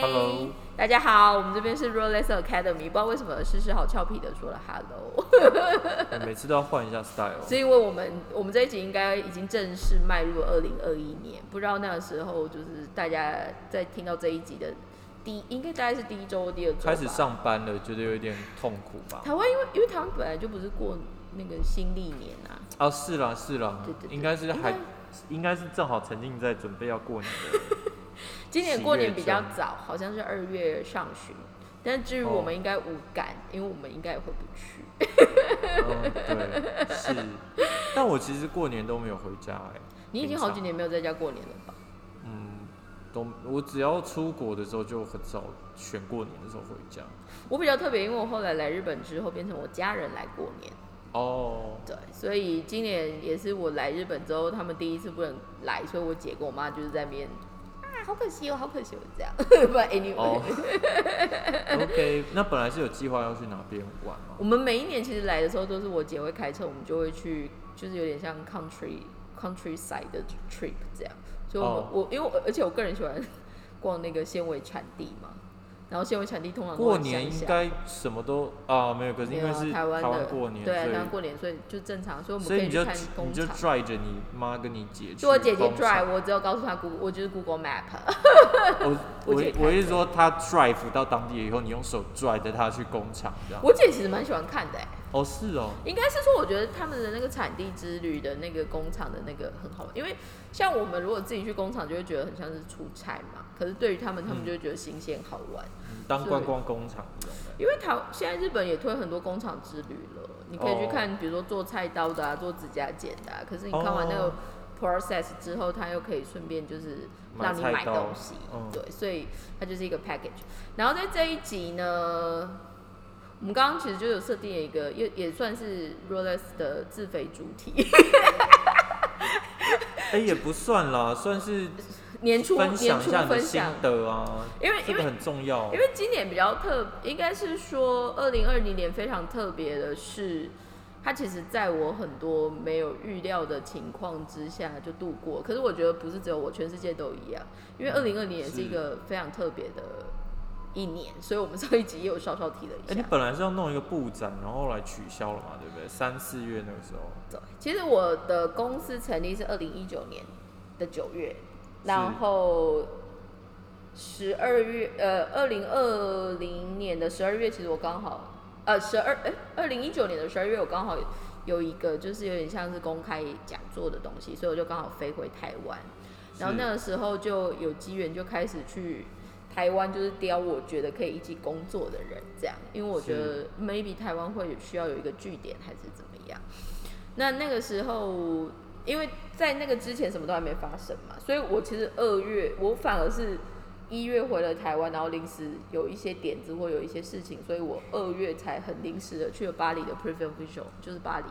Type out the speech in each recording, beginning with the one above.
嗨 Hello 大家好，我们这边是 Rolex Academy，不知道为什么诗诗好俏皮的说了 Hello，每次都要换一下 style。是因为我们我们这一集应该已经正式迈入二零二一年，不知道那个时候就是大家在听到这一集的第，应该大概是第一周、第二周开始上班了，觉得有点痛苦吧？台湾，因为因为台湾本来就不是过那个新历年啊，啊，是啦是啦对对，对应该是还应该是正好沉浸在准备要过年的。今年过年比较早，好像是二月上旬，但至于哦我们应该无感，因为我们应该也回不去。嗯，对，是。但我其实过年都没有回家哎、你已经好几年没有在家过年了吧？嗯，都我只要出国的时候就很少选过年的时候回家。我比较特别，因为我后来来日本之后，变成我家人来过年，哦，对，所以今年也是我来日本之后，他们第一次不能来，所以我姐跟我妈就是在那边啊，好可惜哦，好可惜哦，这样。不然 anyway，哦，OK，那本来是有计划要去哪边玩吗？我们每一年其实来的时候都是我姐会开车，我们就会去，就是有点像 country countryside 的 trip 这样。所以我们、哦我因为我而且我个人喜欢逛那个纤维产地嘛，然后纤维产地通常都过年应该什么都啊没有，可是因为是台湾的过年，对啊，台湾过年，所以就正常，所以我们可以去看你就工厂。拽着你妈跟你姐去就我姐姐工厂 drive，我只有告诉她 Google，我就是 Google Map。我我我是说，她 drive 到当地以后，你用手拽着她去工厂这样。我姐其实蛮喜欢看的、欸，哦，是哦，应该是说，我觉得他们的那个产地之旅的那个工厂的那个很好玩，因为像我们如果自己去工厂，就会觉得很像是出差嘛。可是对于他们，他们就会觉得新鲜好玩。嗯当观光工厂这种的。因为台现在日本也推很多工厂之旅了，你可以去哦看，比如说做菜刀的啊，做指甲剪的啊。可是你看完那个哦 process 之后，他又可以顺便就是让你买东西，嗯对，所以它就是一个 package。然后在这一集呢，我们刚刚其实就有设定了一个，也也算是 Rolex 的自肥主题，哎，也不算啦，算是 年初分享一下你的心，得啊，因为因为很重要因。为今年比较特，应该是说二零二零年非常特别的是，它其实在我很多没有预料的情况之下就度过。可是我觉得不是只有我，全世界都一样。因为二零二零年是一个非常特别的一年，所以我们上一集也有稍稍提了哎，一下。你本来是要弄一个布展，然后后来取消了嘛，对不对？三四月那个时候。对，其实我的公司成立是二零一九年的九月，然后十二月呃二零二零年的十二月，其实我刚好呃十二哎二零一九年的十二月，我刚好有一个就是有点像是公开讲座的东西，所以我就刚好飞回台湾，然后那个时候就有机缘就开始去。台湾就是雕，我觉得可以一起工作的人，这样，因为我觉得 maybe 台湾会需要有一个据点，还是怎么样。那那个时候，因为在那个之前什么都还没发生嘛，所以我其实二月我反而是一月回了台湾，然后临时有一些点子或有一些事情，所以我二月才很临时的去了巴黎的 Preview Visual，就是巴黎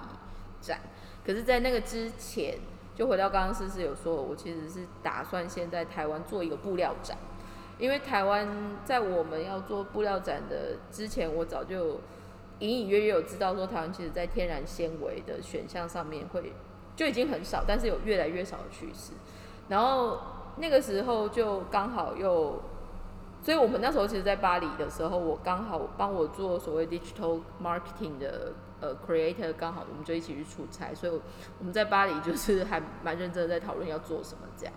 展。可是，在那个之前，就回到刚刚思思有说，我其实是打算先在台湾做一个布料展。因为台湾在我们要做布料展的之前，我早就隐隐约约有知道说，台湾其实在天然纤维的选项上面会就已经很少，但是有越来越少的趋势。然后那个时候就刚好又，所以我们那时候其实，在巴黎的时候，我刚好帮我做所谓 digital marketing 的呃 creator，刚好我们就一起去出差，所以我们在巴黎就是还蛮认真的在讨论要做什么这样。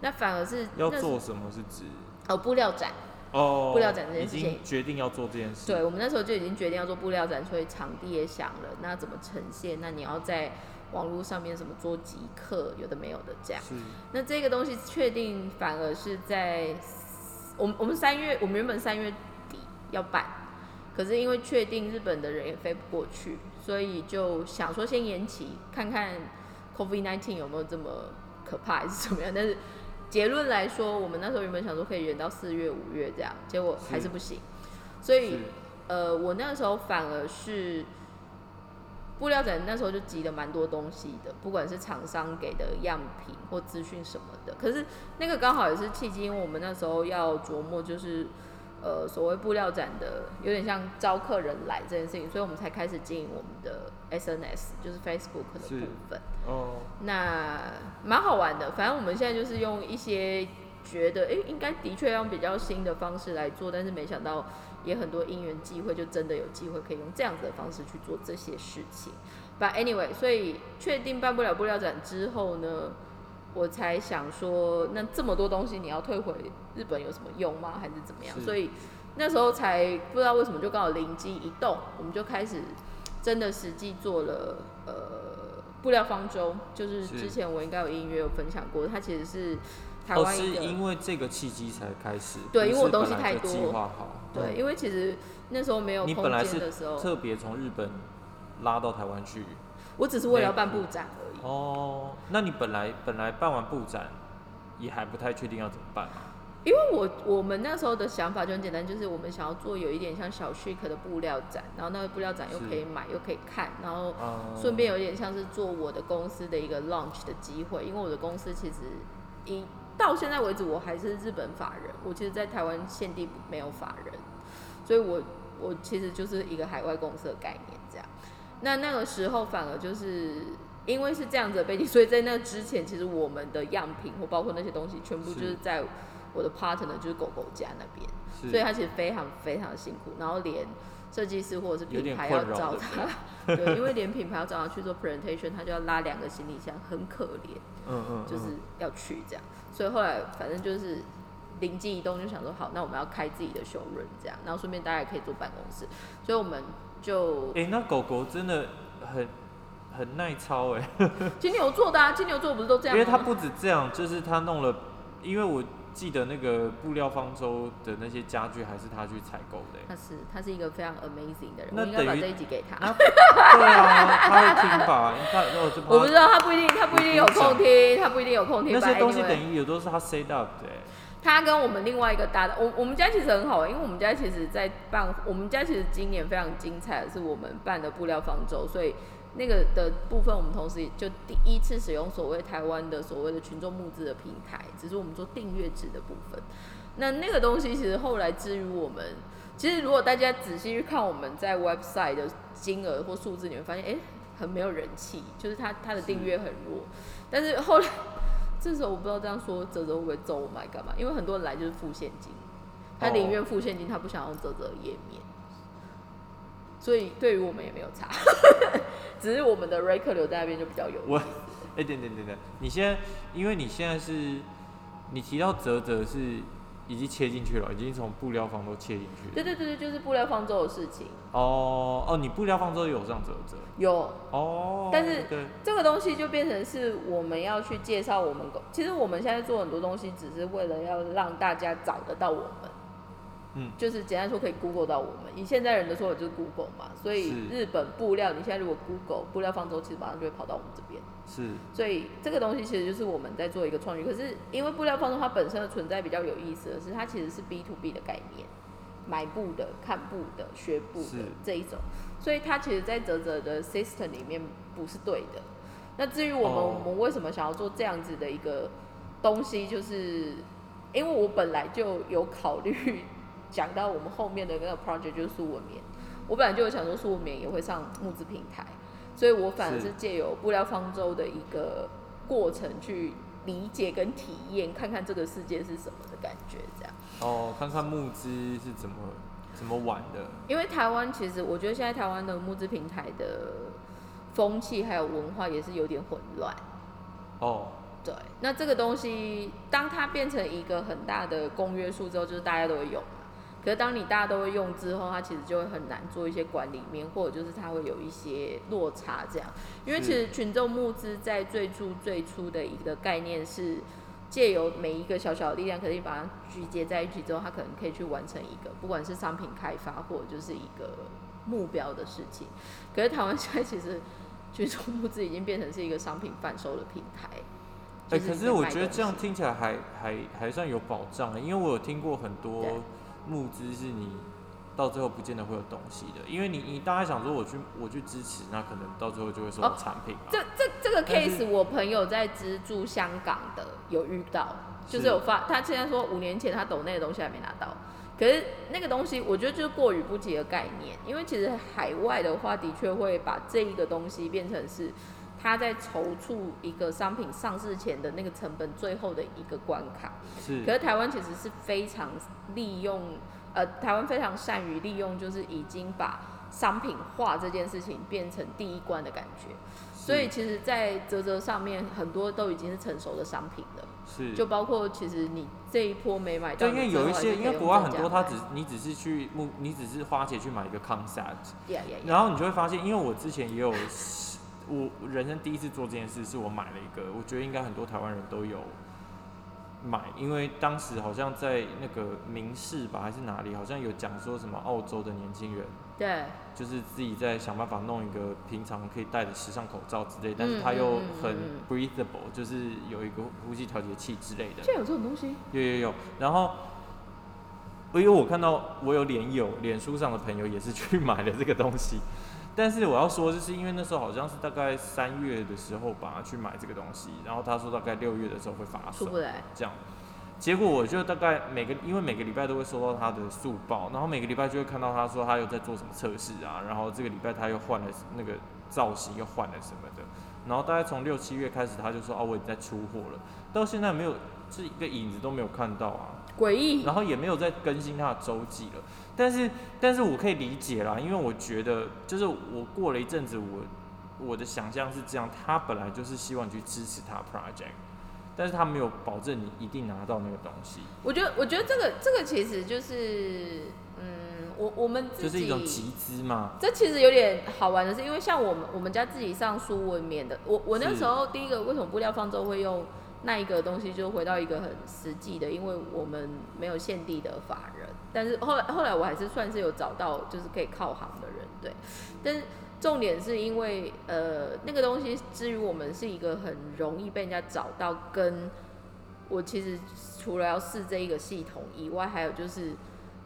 那反而是要做什么是指哦布料展。哦，布料展这件事情经决定要做这件事。对，我们那时候就已经决定要做布料展，所以场地也想了，那怎么呈现？那你要在网络上面什么做即刻，有的没有的这样。是那这个东西确定反而是在我们我们三月，我们原本三月底要办，可是因为确定日本的人也飞不过去，所以就想说先延期，看看 COVID nineteen 有没有这么可怕还是怎么样。但是结论来说，我们那时候原本想说可以延到四月、五月这样，结果还是不行。所以呃，我那时候反而是布料展那时候就集了蛮多东西的，不管是厂商给的样品或资讯什么的。可是那个刚好也是契机，因为我们那时候要琢磨就是呃所谓布料展的有点像招客人来这件事情，所以我们才开始经营我们的 SNS，就是 Facebook 的部分。哦，那蛮好玩的，反正我们现在就是用一些觉得，哎、应该的确用比较新的方式来做，但是没想到也很多因缘际会，就真的有机会可以用这样子的方式去做这些事情。But anyway，所以确定办不了布料展之后呢，我才想说，那这么多东西你要退回日本有什么用吗？还是怎么样？所以那时候才不知道为什么就刚好灵机一动，我们就开始真的实际做了呃布料方舟，就是是之前我应该有音乐有分享过，它其实是台哦，是湾一个、因为这个契机才开始，不对因为我东西太多计划好，对，嗯因为其实那时候没有空你本来是间的时候，特别从日本拉到台湾去。我只是为了要办布展而已。哦，那你本来本来办完布展，也还不太确定要怎么办嘛？因为我我们那时候的想法就很简单，就是我们想要做有一点像小 chic 的布料展，然后那个布料展又可以买又可以看，然后嗯，顺便有点像是做我的公司的一个 launch 的机会，因为我的公司其实一到现在为止我还是日本法人，我其实在台湾现地没有法人，所以我我其实就是一个海外公司的概念这样。那那个时候反而就是因为是这样子的背景，所以在那之前，其实我们的样品或包括那些东西，全部就是是。在我的 partner 就是狗狗家那边。所以他其实非常非常辛苦，然后连设计师或者是品牌要找他，对，因为连品牌要找他去做 presentation，他就要拉两个行李箱，很可怜，嗯嗯，就是嗯要去这样。所以后来反正就是灵机一动，就想说好，那我们要开自己的 showroom 这样，然后顺便大家也可以做办公室，所以我们就哎、那狗狗真的很很耐操哎、金牛座的啊，金牛座不是都这样吗？因为他不止这样，就是他弄了，因为我记得那个布料方舟的那些家具还是他去采购的、欸。他是他是一个非常 amazing 的人，那我应该把这一集给他。啊对啊，他会听吧？你看，哦，就我不知道 他不一定，他不一定有空听，他不一定有空听。那些东西等于也都是他 set up 的、欸。他跟我们另外一个搭档，我我们家其实很好，因为我们家其实在办，我们家其实今年非常精彩的是我们办的布料方舟，所以那个的部分我们同时也就第一次使用所谓台湾的所谓的群众募资的平台，只是我们做订阅制的部分。那那个东西其实后来至于我们，其实如果大家仔细去看我们在 website 的金额或数字，你会发现，哎、很没有人气，就是它它的订阅很弱。但是后来这时候我不知道这样说泽泽会不会揍我们来干嘛，因为很多人来就是付现金，他宁愿付现金，他不想用泽泽的页面，所以对于我们也没有差，只是我们的 a k 留在那边就比较有我，哎、等等等等，你现在，因为你现在是，你提到泽泽是已经切进去了，已经从布料方都切进去了。对对对对，就是布料方舟的事情哦哦，你布料方舟有上泽泽。有哦。但是，这个东西就变成是我们要去介绍我们，其实我们现在做很多东西，只是为了要让大家找得到我们。嗯，就是简单说可以 Google 到我们。以现在人的说法就是 Google 嘛，所以日本布料，你现在如果 Google 布料方舟，其实马上就会跑到我们这边。是所以这个东西其实就是我们在做一个创意。可是因为布料方舟它本身的存在比较有意思的是，它其实是 B to B 的概念，买布的、看布的、学布的这一种，所以它其实在泽泽的 system 里面不是对的。那至于我们、哦我们为什么想要做这样子的一个东西，就是因为我本来就有考虑讲到我们后面的那个 project 就是素文棉，我本来就有想说素文棉也会上募资平台，所以我反而是是借由布料方舟的一个过程去理解跟体验，看看这个世界是什么的感觉，这样。哦，看看募资是怎么怎么玩的。因为台湾其实我觉得现在台湾的募资平台的风气还有文化也是有点混乱。哦，对，那这个东西当它变成一个很大的公约数之后，就是大家都会用嘛。可是当你大家都会用之后，它其实就会很难做一些管理面，或者就是它会有一些落差这样。因为其实群众募资在最初最初的一个概念是借由每一个小小的力量，可以把它集结在一起之后，它可能可以去完成一个不管是商品开发或者就是一个目标的事情。可是台湾现在其实群众募资已经变成是一个商品贩售的平台。哎、就是可是我觉得这样听起来还还还算有保障的，因为我有听过很多对募资是你到最后不见得会有东西的，因为你你大概想说我去我去支持，那可能到最后就会收到哦产品嘛。这这这个 case，我朋友在资助香港的有遇到，就是是有发，他现在说五年前他抖那个东西还没拿到，可是那个东西我觉得就是过于不及的概念，因为其实海外的话的确会把这一个东西变成是他在筹措一个商品上市前的那个成本最后的一个关卡。是可是台湾其实是非常利用，呃，台湾非常善于利用，就是已经把商品化这件事情变成第一关的感觉。所以其实，在泽泽上面很多都已经是成熟的商品了，是就包括其实你这一波没买到对，因为有一些，因为国外很多，他只你只是去目，你只是花钱去买一个 concept，呀呀呀，然后你就会发现，因为我之前也有，我人生第一次做这件事，是我买了一个，我觉得应该很多台湾人都有买，因为当时好像在那个明示吧还是哪里，好像有讲说什么澳洲的年轻人。对，就是自己在想办法弄一个平常可以戴的时尚口罩之类，但是嗯它又很嗯 breathable，就是有一个呼吸调节器之类的。现在有这种东西，有有有，然后因为我看到我有脸友，脸书上的朋友也是去 买了这个东西，但是我要说，就是因为那时候好像是大概三月的时候吧，去买这个东西，然后他说大概六月的时候会发售出不，来，这样。结果我就大概每个，因为每个礼拜都会收到他的速报，然后每个礼拜就会看到他说他又在做什么测试啊，然后这个礼拜他又换了那个造型，又换了什么的，然后大概从六七月开始他就说哦我已经在出货了，到现在没有，是一个影子都没有看到啊。诡异，然后也没有再更新他的周记了。但是，但是我可以理解啦，因为我觉得，就是我过了一阵子，我我的想象是这样，他本来就是希望你去支持他 project，但是他没有保证你一定拿到那个东西，我觉得，我觉得这个这个其实就是，嗯，我我们自己就是一种集资嘛。这其实有点好玩的是，因为像我们我们家自己上书文面的，我我那时候第一个为什么布料方舟会用那一个东西，就回到一个很实际的，因为我们没有现地的法人，但是后来后来我还是算是有找到就是可以靠行的人，对，但是重点是因为呃那个东西至于我们是一个很容易被人家找到，跟我其实除了要试这一个系统以外，还有就是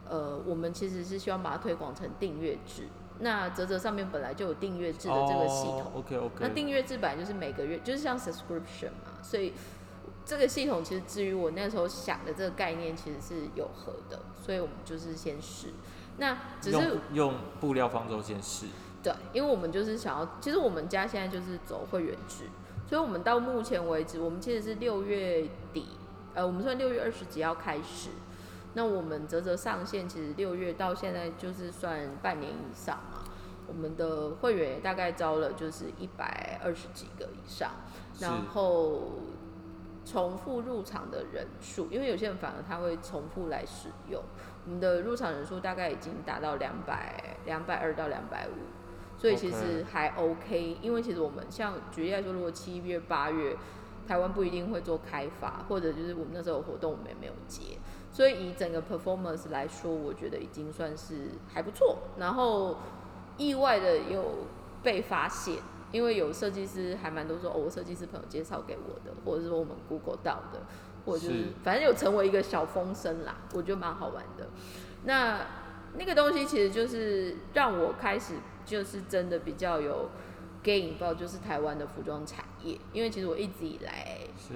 呃我们其实是希望把它推广成订阅制。那泽泽上面本来就有订阅制的这个系统，OK OK。那订阅制本来就是每个月就是像 subscription 嘛，所以这个系统其实至于我那时候想的这个概念其实是有合的，所以我们就是先试。那只是用用布料方舟先试，对，因为我们就是想要，其实我们家现在就是走会员制，所以我们到目前为止，我们其实是六月底，呃，我们算六月二十几号开始。那我们泽泽上线，其实六月到现在就是算半年以上嘛。我们的会员也大概招了就是一百二十几个以上，然后重复入场的人数，因为有些人反而他会重复来使用，我们的入场人数大概已经达到两百两百二到两百五，所以其实还 OK。因为其实我们像举例来说，如果七月八月台湾不一定会做开发，或者就是我们那时候有活动我们也没有接，所以以整个 performance 来说，我觉得已经算是还不错。然后意外的有被发现，因为有设计师还蛮多说，哦，我设计师朋友介绍给我的，或者是说我们 Google 到的，或者就是。是反正有成为一个小风声啦，我觉得蛮好玩的。那那个东西其实就是让我开始就是真的比较有 get 引爆，就是台湾的服装产业，因为其实我一直以来是。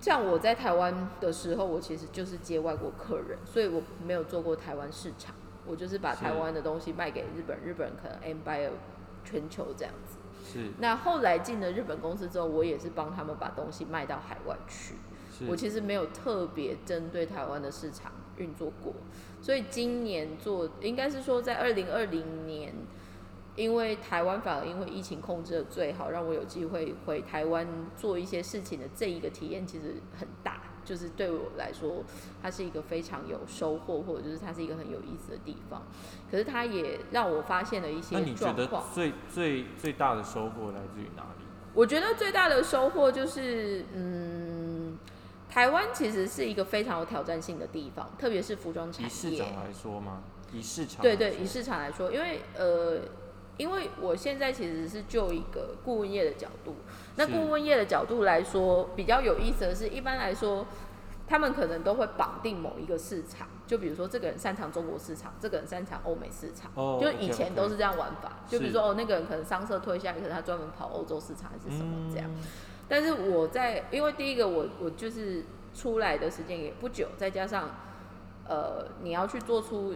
像我在台湾的时候，我其实就是接外国客人，所以我没有做过台湾市场，我就是把台湾的东西卖给日本，日本人可能 M buy 全球这样子。是那后来进了日本公司之后，我也是帮他们把东西卖到海外去。我其实没有特别针对台湾的市场运作过，所以今年做应该是说在二零二零年，因为台湾反而因为疫情控制的最好，让我有机会回台湾做一些事情的这一个体验其实很大，就是对我来说，它是一个非常有收获，或者就是它是一个很有意思的地方。可是它也让我发现了一些那些你觉得。最最最大的收获来自于哪里？我觉得最大的收获就是，嗯，台湾其实是一个非常有挑战性的地方，特别是服装产以市业。场来说吗？以市场对对，以市场来说，因为呃，因为我现在其实是就一个顾问业的角度，那顾问业的角度来说，比较有意思的是，一般来说，他们可能都会绑定某一个市场，就比如说这个人擅长中国市场，这个人擅长欧美市场，哦就以前都是这样玩法。就比如说哦，那个人可能商社退下来，可能他专门跑欧洲市场还是什么这样。嗯但是我在，因为第一个我我就是出来的时间也不久，再加上呃你要去做出，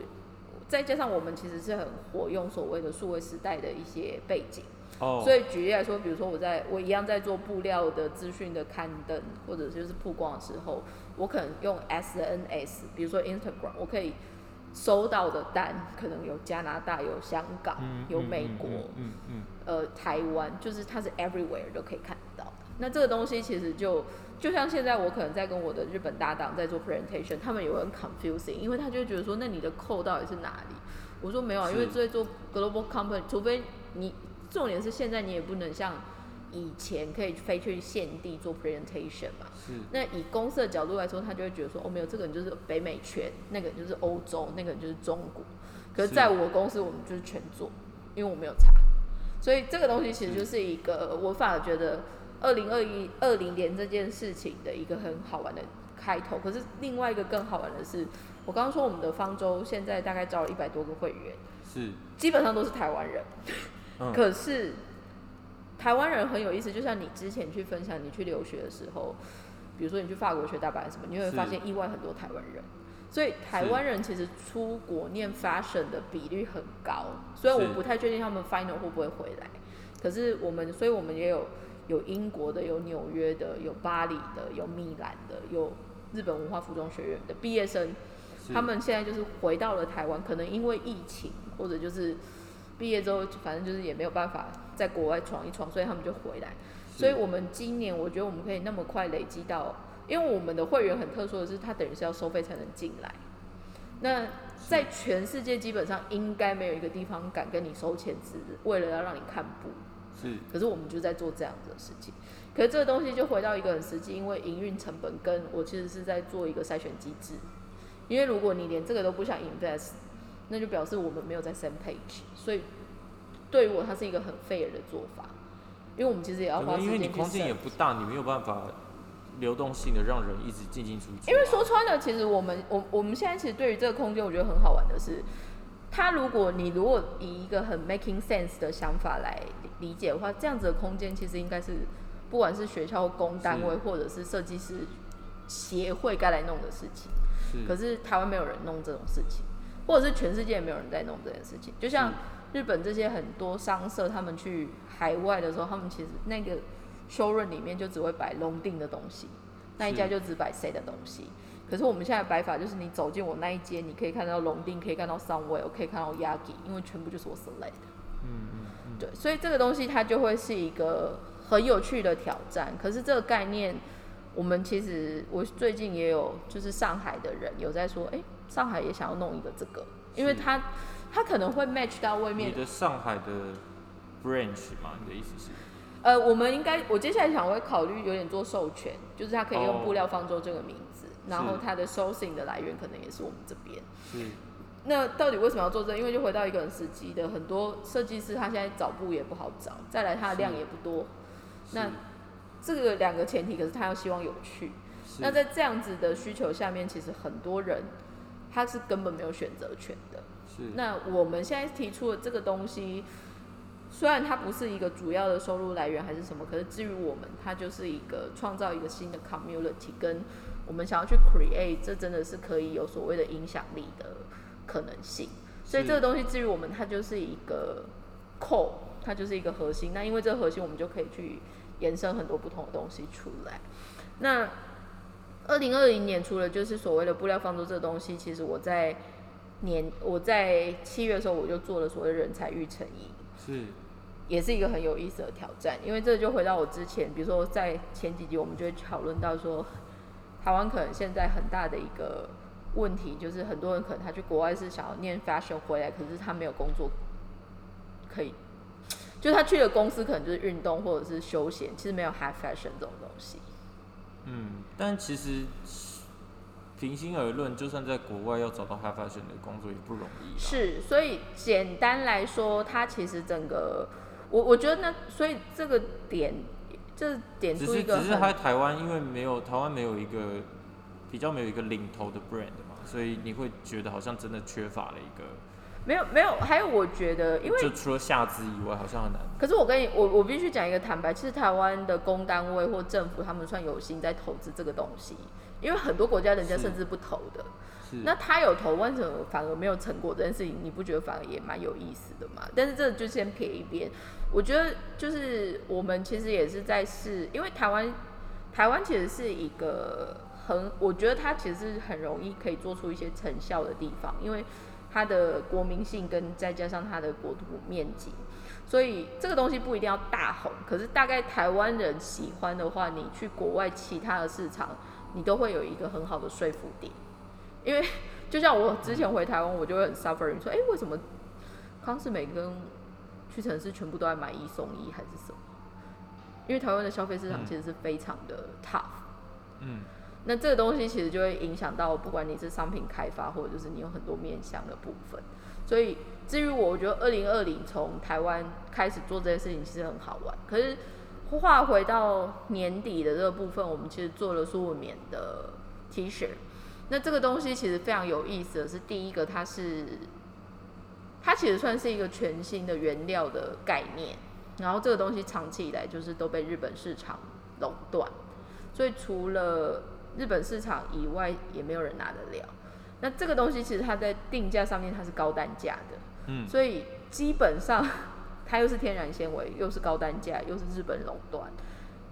再加上我们其实是很活用所谓的数位时代的一些背景，哦，所以举例来说，比如说我在我一样在做布料的资讯的刊登或者就是曝光的时候，我可能用 SNS，比如说 Instagram，我可以收到的单可能有加拿大、有香港、嗯有美国、嗯嗯嗯呃台湾，就是它是 everywhere 都可以看得到。那这个东西其实就就像现在我可能在跟我的日本搭档在做 presentation，他们也会很 confusing，因为他就觉得说，那你的扣到底是哪里？我说没有啊，因为是在做 global company，除非你重点是现在你也不能像以前可以飞去现地做 presentation 嘛。是那以公司的角度来说，他就会觉得说，哦，没有，这个人就是北美圈，那个人就是欧洲，那个人就是中国。可是是在我公司，我们就是全做，因为我没有查。所以这个东西其实就是一个，我反而觉得二零二一二零年这件事情的一个很好玩的开头。可是另外一个更好玩的是，我刚刚说我们的方舟现在大概招了一百多个会员，是，基本上都是台湾人。嗯，可是台湾人很有意思，就像你之前去分享你去留学的时候，比如说你去法国学大阪什么，你会发现意外很多台湾人。所以台湾人其实出国念 fashion 的比率很高，虽然我不太确定他们 final 会不会回来，可是我们，所以我们也有有英国的，有纽约的，有巴黎的，有米兰的，有日本文化服装学院的毕业生，他们现在就是回到了台湾，可能因为疫情或者就是毕业之后，反正就是也没有办法在国外闯一闯，所以他们就回来。所以我们今年我觉得我们可以那么快累积到，因为我们的会员很特殊的是，他等于是要收费才能进来。那在全世界基本上应该没有一个地方敢跟你收钱，只为了要让你看布。是可是我们就在做这样子的事情。可是这个东西就回到一个很实际，因为营运成本跟我其实是在做一个筛选机制。因为如果你连这个都不想 invest，那就表示我们没有在 same page。所以对于我，它是一个很 fair 的做法。因为我们其实也要花时间去因为你空间也不大，你没有办法流动性的让人一直进进出出啊。因为说穿了，其实我们我我们现在其实对于这个空间，我觉得很好玩的是，它如果你如果以一个很 making sense 的想法来理理解的话，这样子的空间其实应该是不管是学校公单位或者是设计师协会该来弄的事情。是可是台湾没有人弄这种事情，或者是全世界也没有人在弄这件事情。就像日本这些很多商社，他们去海外的时候，他们其实那个 showroom 里面就只会摆龙定的东西，那一家就只摆谁的东西。可是我们现在摆法就是，你走进我那一间，你可以看到龙定，可以看到 Sunwell，可以看到 Yagi，因为全部就是我 select 的。嗯嗯嗯，对，所以这个东西它就会是一个很有趣的挑战。可是这个概念，我们其实我最近也有，就是上海的人有在说，哎、上海也想要弄一个这个，因为是它它可能会 match 到外面你的上海的 branch 嘛，你的意思是？呃，我们应该，我接下来想会考虑有点做授权，就是它可以用哦布料方舟这个名字，然后是它的 sourcing 的来源可能也是我们这边。是那到底为什么要做这？因为就回到一个很实际的，很多设计师他现在找布也不好找，再来他的量也不多。那这个两个前提，可是他要希望有趣。是那在这样子的需求下面，其实很多人他是根本没有选择权的。是那我们现在提出的这个东西，虽然它不是一个主要的收入来源还是什么，可是至于我们，它就是一个创造一个新的 community，跟我们想要去 create，这真的是可以有所谓的影响力的可能性。所以这个东西至于我们，它就是一个 core，它就是一个核心。那因为这个核心，我们就可以去延伸很多不同的东西出来。那二零二零年除了就是所谓的布料方舟这个东西，其实我在年我在七月的时候我就做了所谓的人才育成营，是也是一个很有意思的挑战。因为这就回到我之前，比如说在前几集我们就会讨论到说，台湾可能现在很大的一个问题就是很多人可能他去国外是想要念 fashion 回来，可是他没有工作可以。就他去的公司可能就是运动或者是休闲，其实没有 high fashion 这种东西。嗯，但其实平心而论，就算在国外要找到 high fashion 的工作也不容易。是，所以简单来说，它其实整个，我我觉得那，所以这个点，这点只出一个是只是他很，台湾因为没有台湾没有一个比较没有一个领头的 brand 嘛，所以你会觉得好像真的缺乏了一个，没有没有，还有我觉得，因为就除了下肢以外，好像很难。可是我跟你，我我必须讲一个坦白，其实台湾的公单位或政府他们算有心在投资这个东西，因为很多国家人家甚至不投的。是那他有投，为什么反而没有成果？这件事情你不觉得反而也蛮有意思的吗？但是这就先撇一边。我觉得就是我们其实也是在试，因为台湾台湾其实是一个很，我觉得它其实是很容易可以做出一些成效的地方，因为它的国民性跟再加上它的国土面积，所以这个东西不一定要大红，可是大概台湾人喜欢的话，你去国外其他的市场，你都会有一个很好的说服点。因为就像我之前回台湾，我就会很 suffering 说，哎、为什么康士美跟屈臣氏全部都在买一送一还是什么？因为台湾的消费市场嗯其实是非常的 tough。嗯那这个东西其实就会影响到，不管你是商品开发，或者就是你有很多面向的部分。所以至于我，我觉得二零二零从台湾开始做这件事情，其实很好玩。可是话回到年底的这个部分，我们其实做了苏文棉的 T 恤。那这个东西其实非常有意思的是，第一个它是它其实算是一个全新的原料的概念，然后这个东西长期以来就是都被日本市场垄断，所以除了日本市场以外，也没有人拿得了。那这个东西其实它在定价上面它是高单价的，嗯所以基本上 它又是天然纤维，又是高单价，又是日本垄断。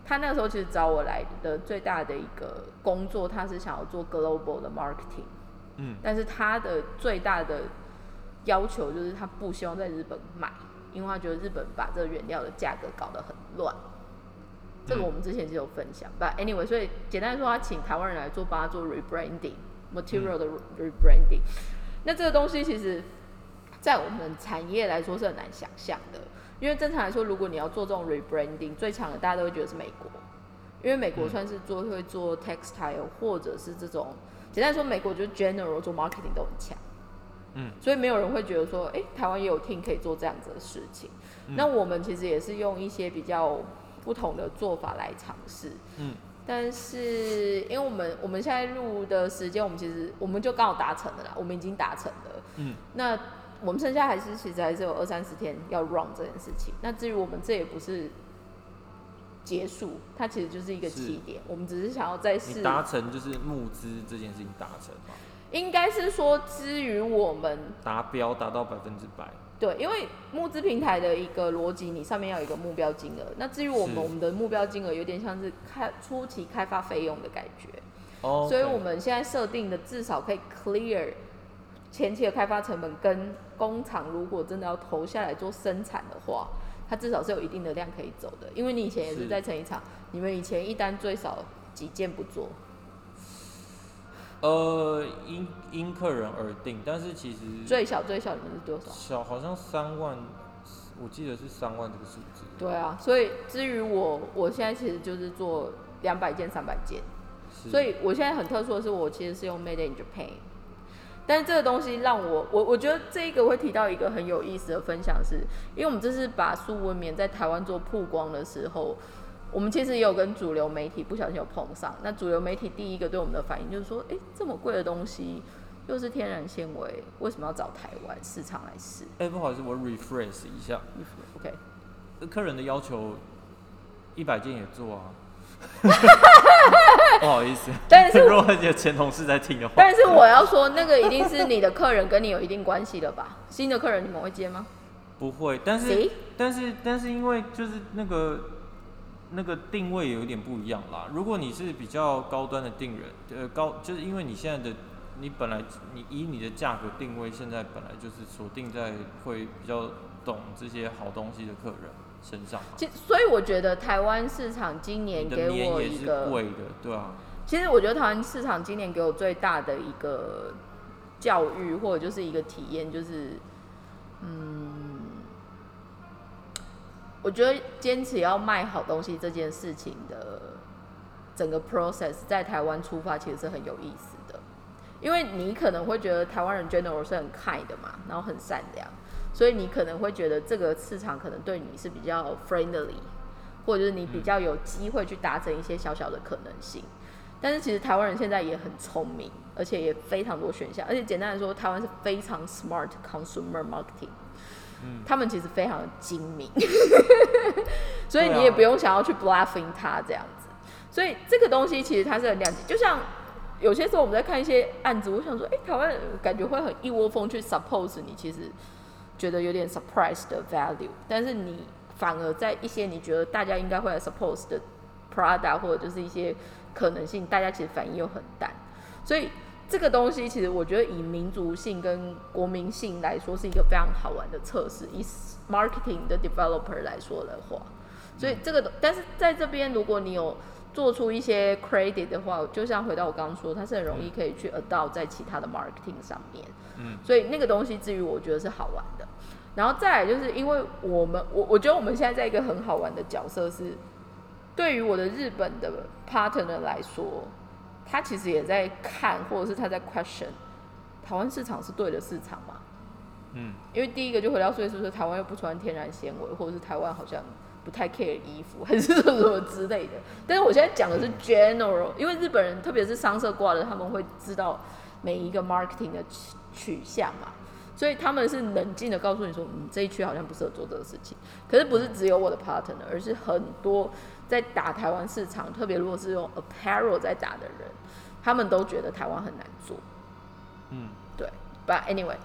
他那个时候其实找我来的最大的一个工作，他是想要做 global 的 marketing，嗯但是他的最大的要求就是他不希望在日本买，因为他觉得日本把这个原料的价格搞得很乱。这个嗯我们之前就有分享，But anyway，所以简单说，他请台湾人来做，帮他做 rebranding，material 的 rebranding。那这个东西其实，在我们产业来说是很难想象的，因为正常来说，如果你要做这种 rebranding，最强的大家都会觉得是美国，因为美国嗯算是做会做 textile 或者是这种，简单说，美国就是 general 做 marketing 都很强。嗯，所以没有人会觉得说，哎、台湾也有 team 可以做这样子的事情。嗯那我们其实也是用一些比较不同的做法来尝试。嗯但是因为我们我们现在录的时间，我们其实我们就刚好达成了啦，我们已经达成了。嗯那我们剩下还是其实还是有二三十天要 run 这件事情。那至于我们这也不是结束，它其实就是一个起点。我们只是想要再试，达成就是募资这件事情达成嘛，应该是说至于我们达标达到百分之百，对，因为募资平台的一个逻辑，你上面要有一个目标金额。那至于我们，我们的目标金额有点像是开初期开发费用的感觉，哦，所以我们现在设定的至少可以 clear 前期的开发成本，跟工厂如果真的要投下来做生产的话，它至少是有一定的量可以走的。因为你以前也是是在成衣厂，你们以前一单最少几件不做，呃因因客人而定，但是其实最小最小你们是多少？小好像三万，我记得是三万这个数字，对啊，所以至于我，我现在其实就是做两百件、三百件。所以我现在很特殊的是，我其实是用 Made in Japan，但是这个东西让我我我觉得这一个会提到一个很有意思的分享是，因为我们这次把苏文棉在台湾做曝光的时候，我们其实也有跟主流媒体不小心有碰上。那主流媒体第一个对我们的反应就是说，诶，这么贵的东西又是天然纤维，为什么要找台湾市场来试哎、不好意思，我 rephrase 一下，？OK，呃客人的要求一百件也做啊。不好意思，但是 如果你的前同事在听的话，但是我要说，那个一定是你的客人跟你有一定关系的吧？新的客人你们会接吗？不会，但是？但是但是因为就是那个那个定位有点不一样啦。如果你是比较高端的定人，呃高就是因为你现在的你本来你以你的价格定位，现在本来就是锁定在会比较懂这些好东西的客人身上。其所以我觉得台湾市场今年的给我一个，贵的，对啊，其实我觉得台湾市场今年给我最大的一个教育或者就是一个体验，就是嗯，我觉得坚持要卖好东西这件事情的整个 process 在台湾出发其实是很有意思的，因为你可能会觉得台湾人 general 是很 kind 的嘛，然后很善良，所以你可能会觉得这个市场可能对你是比较 friendly，或者是你比较有机会去达成一些小小的可能性。但是其实台湾人现在也很聪明，而且也非常多选项，而且简单来说，台湾是非常 smart consumer marketing。嗯，他们其实非常的精明，所以你也不用想要去 bluffing 他这样子。所以这个东西其实它是很两极，就像有些时候我们在看一些案子，我想说，哎、台湾感觉会很一窝蜂去 suppose 你，其实觉得有点 surprise 的 value，但是你反而在一些你觉得大家应该会来 suppose 的 product 或者就是一些可能性，大家其实反应又很淡，所以这个东西其实我觉得以民族性跟国民性来说是一个非常好玩的测试，以 marketing 的 developer 来说的话，所以这个但是在这边如果你有做出一些 credit 的话，就像回到我刚刚说，它是很容易可以去 adopt 在其他的 marketing 上面。嗯，所以那个东西至于我觉得是好玩的。然后再来就是因为我们我我觉得我们现在在一个很好玩的角色是，对于我的日本的 partner 来说，他其实也在看或者是他在 question 台湾市场是对的市场吗？嗯，因为第一个就回到所以是不是台湾又不穿天然纤维，或者是台湾好像不太 care 衣服，还是什么什么之类的。但是我现在讲的是 general，因为日本人特别是商社挂的，他们会知道每一个 marketing 的取取向嘛，所以他们是冷静的告诉你说，你这一区好像不适合做这个事情。可是不是只有我的 partner，而是很多在打台湾市场，特别如果是用 apparel 在打的人，他们都觉得台湾很难做。嗯，对，But anyway，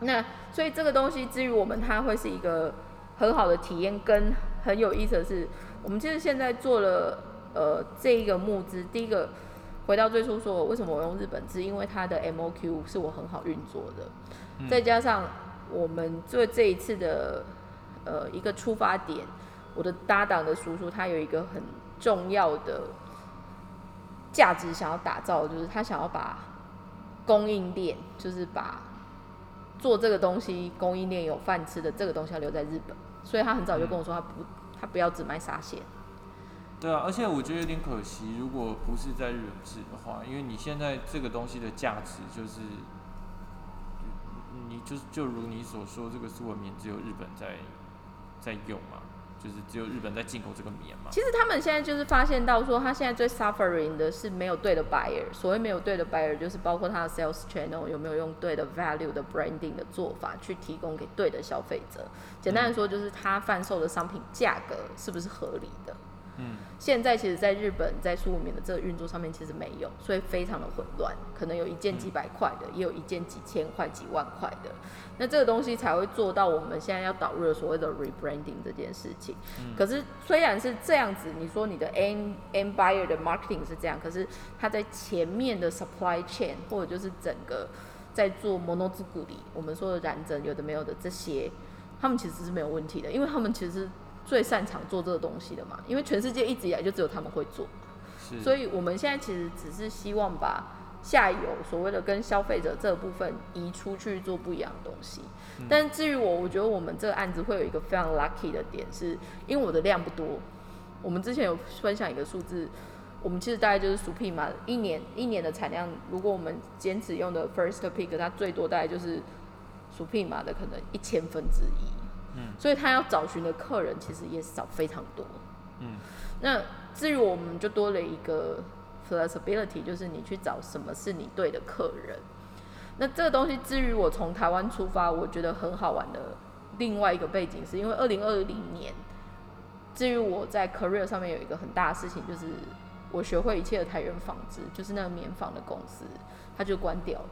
那所以这个东西至于我们，它会是一个很好的体验，跟很有意思的是，我们其实现在做了呃这一个募资，第一个回到最初说，为什么我用日本字，因为它的 MOQ 是我很好运作的，嗯再加上我们做这一次的呃一个出发点，我的搭档的叔叔他有一个很重要的价值想要打造，就是他想要把供应链，就是把做这个东西供应链有饭吃的这个东西要留在日本，所以他很早就跟我说他不他不要只卖沙县。对啊，而且我觉得有点可惜，如果不是在日本制的话，因为你现在这个东西的价值就是，你就是就如你所说，这个苏文棉只有日本在在用嘛，就是只有日本在进口这个棉嘛。其实他们现在就是发现到说，他现在最 suffering 的是没有对的 buyer。所谓没有对的 buyer，就是包括他的 sales channel 有没有用对的 value 的 branding 的做法去提供给对的消费者。简单来说，就是他贩售的商品价格是不是合理的。嗯现在其实，在日本在苏武棉的这个运作上面其实没有，所以非常的混乱，可能有一件几百块的，也有一件几千块、几万块的。那这个东西才会做到我们现在要导入的所谓的 rebranding 这件事情。可是虽然是这样子，你说你的 end end buyer 的 marketing 是这样，可是它在前面的 supply chain 或者就是整个在做 mono 之谷里，我们说的染整有的没有的这些，他们其实是没有问题的，因为他们其实最擅长做这个东西的嘛，因为全世界一直以来就只有他们会做。是，所以我们现在其实只是希望把下游所谓的跟消费者这部分移出去做不一样的东西。但至于我，我觉得我们这个案子会有一个非常 lucky 的点是，因为我的量不多。我们之前有分享一个数字，我们其实大概就是薯片嘛，一年一年的产量，如果我们坚持用的 first pick，它最多大概就是薯片嘛的可能一千分之一。嗯，所以他要找寻的客人其实也少非常多。嗯那至于我们就多了一个 flexibility，就是你去找什么是你对的客人。那这个东西，至于我从台湾出发，我觉得很好玩的另外一个背景，是因为二零二零年，至于我在 career 上面有一个很大的事情，就是我学会一切的台原纺织，就是那个棉纺的公司，它就关掉了。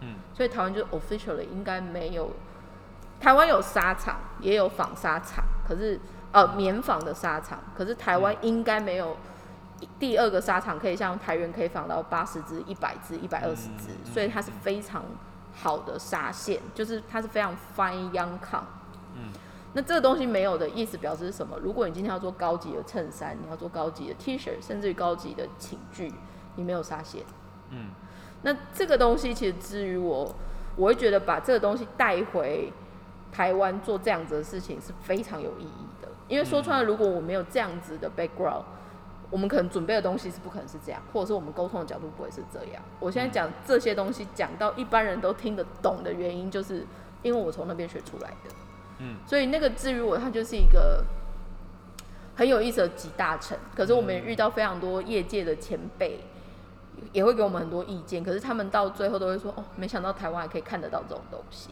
嗯所以台湾就 officially 应该没有，台湾有纱厂，也有纺纱厂，可是呃棉纺的纱厂，可是台湾应该没有第二个纱厂可以像台原可以纺到八十只、一百只、一百二十只，嗯嗯所以它是非常好的纱线，就是它是非常 fine young。嗯那这个东西没有的意思表示是什么？如果你今天要做高级的衬衫，你要做高级的 T 恤，甚至于高级的寝具，你没有纱线。嗯那这个东西其实至于我，我会觉得把这个东西带回台湾做这样子的事情是非常有意义的。因为说穿了，如果我没有这样子的 background，我们可能准备的东西是不可能是这样，或者是我们沟通的角度不会是这样。我现在讲这些东西，讲到一般人都听得懂的原因，就是因为我从那边学出来的。嗯所以那个至于我，它就是一个很有意思的集大成。可是我们也遇到非常多业界的前辈，也会给我们很多意见。可是他们到最后都会说：“哦，没想到台湾还可以看得到这种东西。”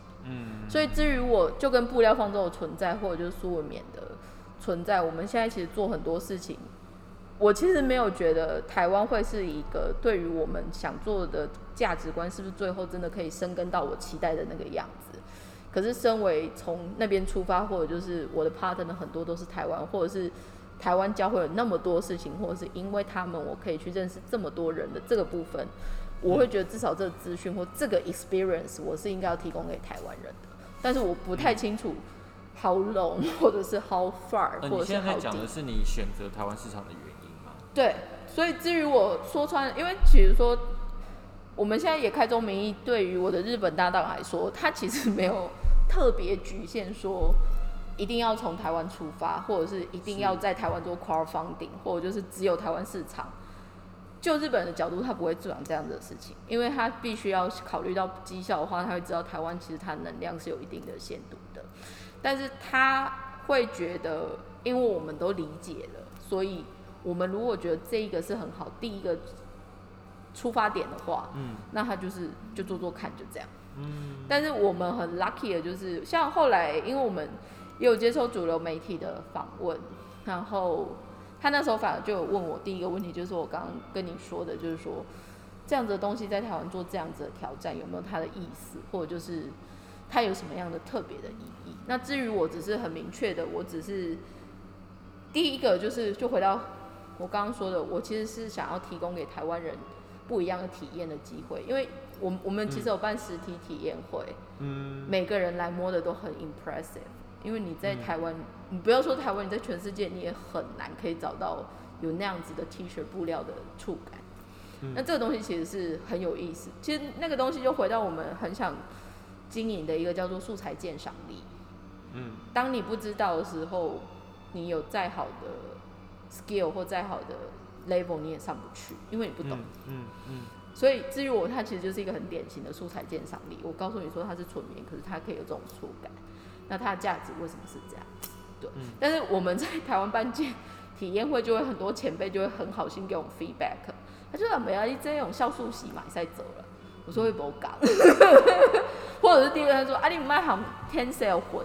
所以至于我就跟布料方舟的存在，或者就是苏文冕的存在，我们现在其实做很多事情，我其实没有觉得台湾会是一个对于我们想做的价值观，是不是最后真的可以生根到我期待的那个样子？可是，身为从那边出发，或者就是我的 partner 很多都是台湾，或者是台湾教会了那么多事情，或者是因为他们我可以去认识这么多人的这个部分，我会觉得至少这个资讯或这个 experience 我是应该要提供给台湾人的。但是我不太清楚 how long 或者是 how far 呃，或者是你现在 how 在讲 deep 的。是你选择台湾市场的原因吗？对，所以至于我说穿，因为比如说我们现在也开宗明义，对于我的日本搭档来说，他其实没有特别局限说一定要从台湾出发，或者是一定要在台湾做 crowdfunding，或者就是只有台湾市场。就日本人的角度，他不会做这样子的事情，因为他必须要考虑到绩效的话，他会知道台湾其实它能量是有一定的限度的，但是他会觉得，因为我们都理解了，所以我们如果觉得这一个是很好，第一个出发点的话，嗯那他就是就做做看，就这样。嗯但是我们很 lucky 的就是，像后来，因为我们也有接受主流媒体的访问，然后他那时候反而就有问我第一个问题，就是我刚刚跟你说的，就是说这样子的东西在台湾做这样子的挑战有没有它的意思，或者就是它有什么样的特别的意义？那至于我只是很明确的，我只是第一个就是就回到我刚刚说的，我其实是想要提供给台湾人不一样的体验的机会，因为我我们其实有办实体体验会。嗯每个人来摸的都很 impressive，因为你在嗯台湾，你不要说台湾，你在全世界你也很难可以找到有那样子的 T 恤布料的触感。嗯那这个东西其实是很有意思。其实那个东西就回到我们很想经营的一个叫做素材鉴赏力。嗯当你不知道的时候，你有再好的 skill 或再好的 level，你也上不去，因为你不懂。嗯嗯所以至于我，它其实就是一个很典型的素材鉴赏力。我告诉你说它是纯棉，可是它可以有这种触感，那它的价值为什么是这样？对。嗯但是我们在台湾办见体验会，就会很多前辈就会很好心给我们 feedback，他就说没啊，你这种酵素洗买赛走了。我说会不会讲，或者是第二个他说啊，你卖行 ten sale 混，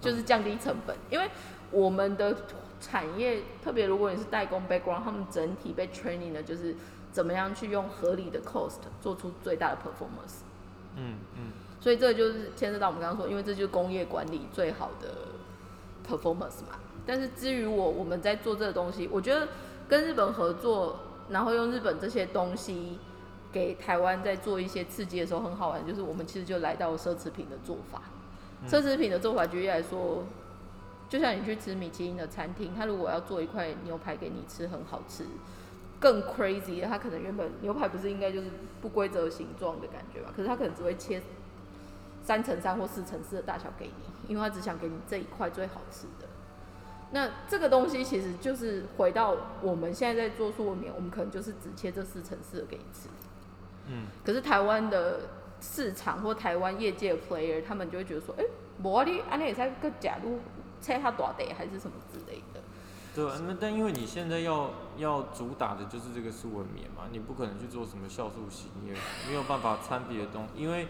就是降低成本，因为我们的产业，特别如果你是代工 background，他们整体被 training 的就是怎么样去用合理的 cost 做出最大的 performance。嗯嗯所以这就是牵涉到我们刚刚说，因为这就是工业管理最好的 performance 嘛。但是至于我我们在做这个东西，我觉得跟日本合作，然后用日本这些东西给台湾在做一些刺激的时候，很好玩，就是我们其实就来到奢侈品的做法。嗯奢侈品的做法，举例来说，就像你去吃米其林的餐厅，他如果要做一块牛排给你吃，很好吃。更 crazy 的，他可能原本牛排不是应该就是不规则形状的感觉吧？可是他可能只会切三乘三或四乘四的大小给你，因为他只想给你这一块最好吃的。那这个东西其实就是回到我们现在在做素文棉，我们可能就是只切这四乘四的给你吃。嗯可是台湾的市场或台湾业界的 player，他们就会觉得说，哎、无啊你安尼也在个假如切它大得还是什么之类的。对啊，那但因为你现在要要主打的就是这个素文棉嘛，你不可能去做什么酵素洗，你也没有办法参别的东因为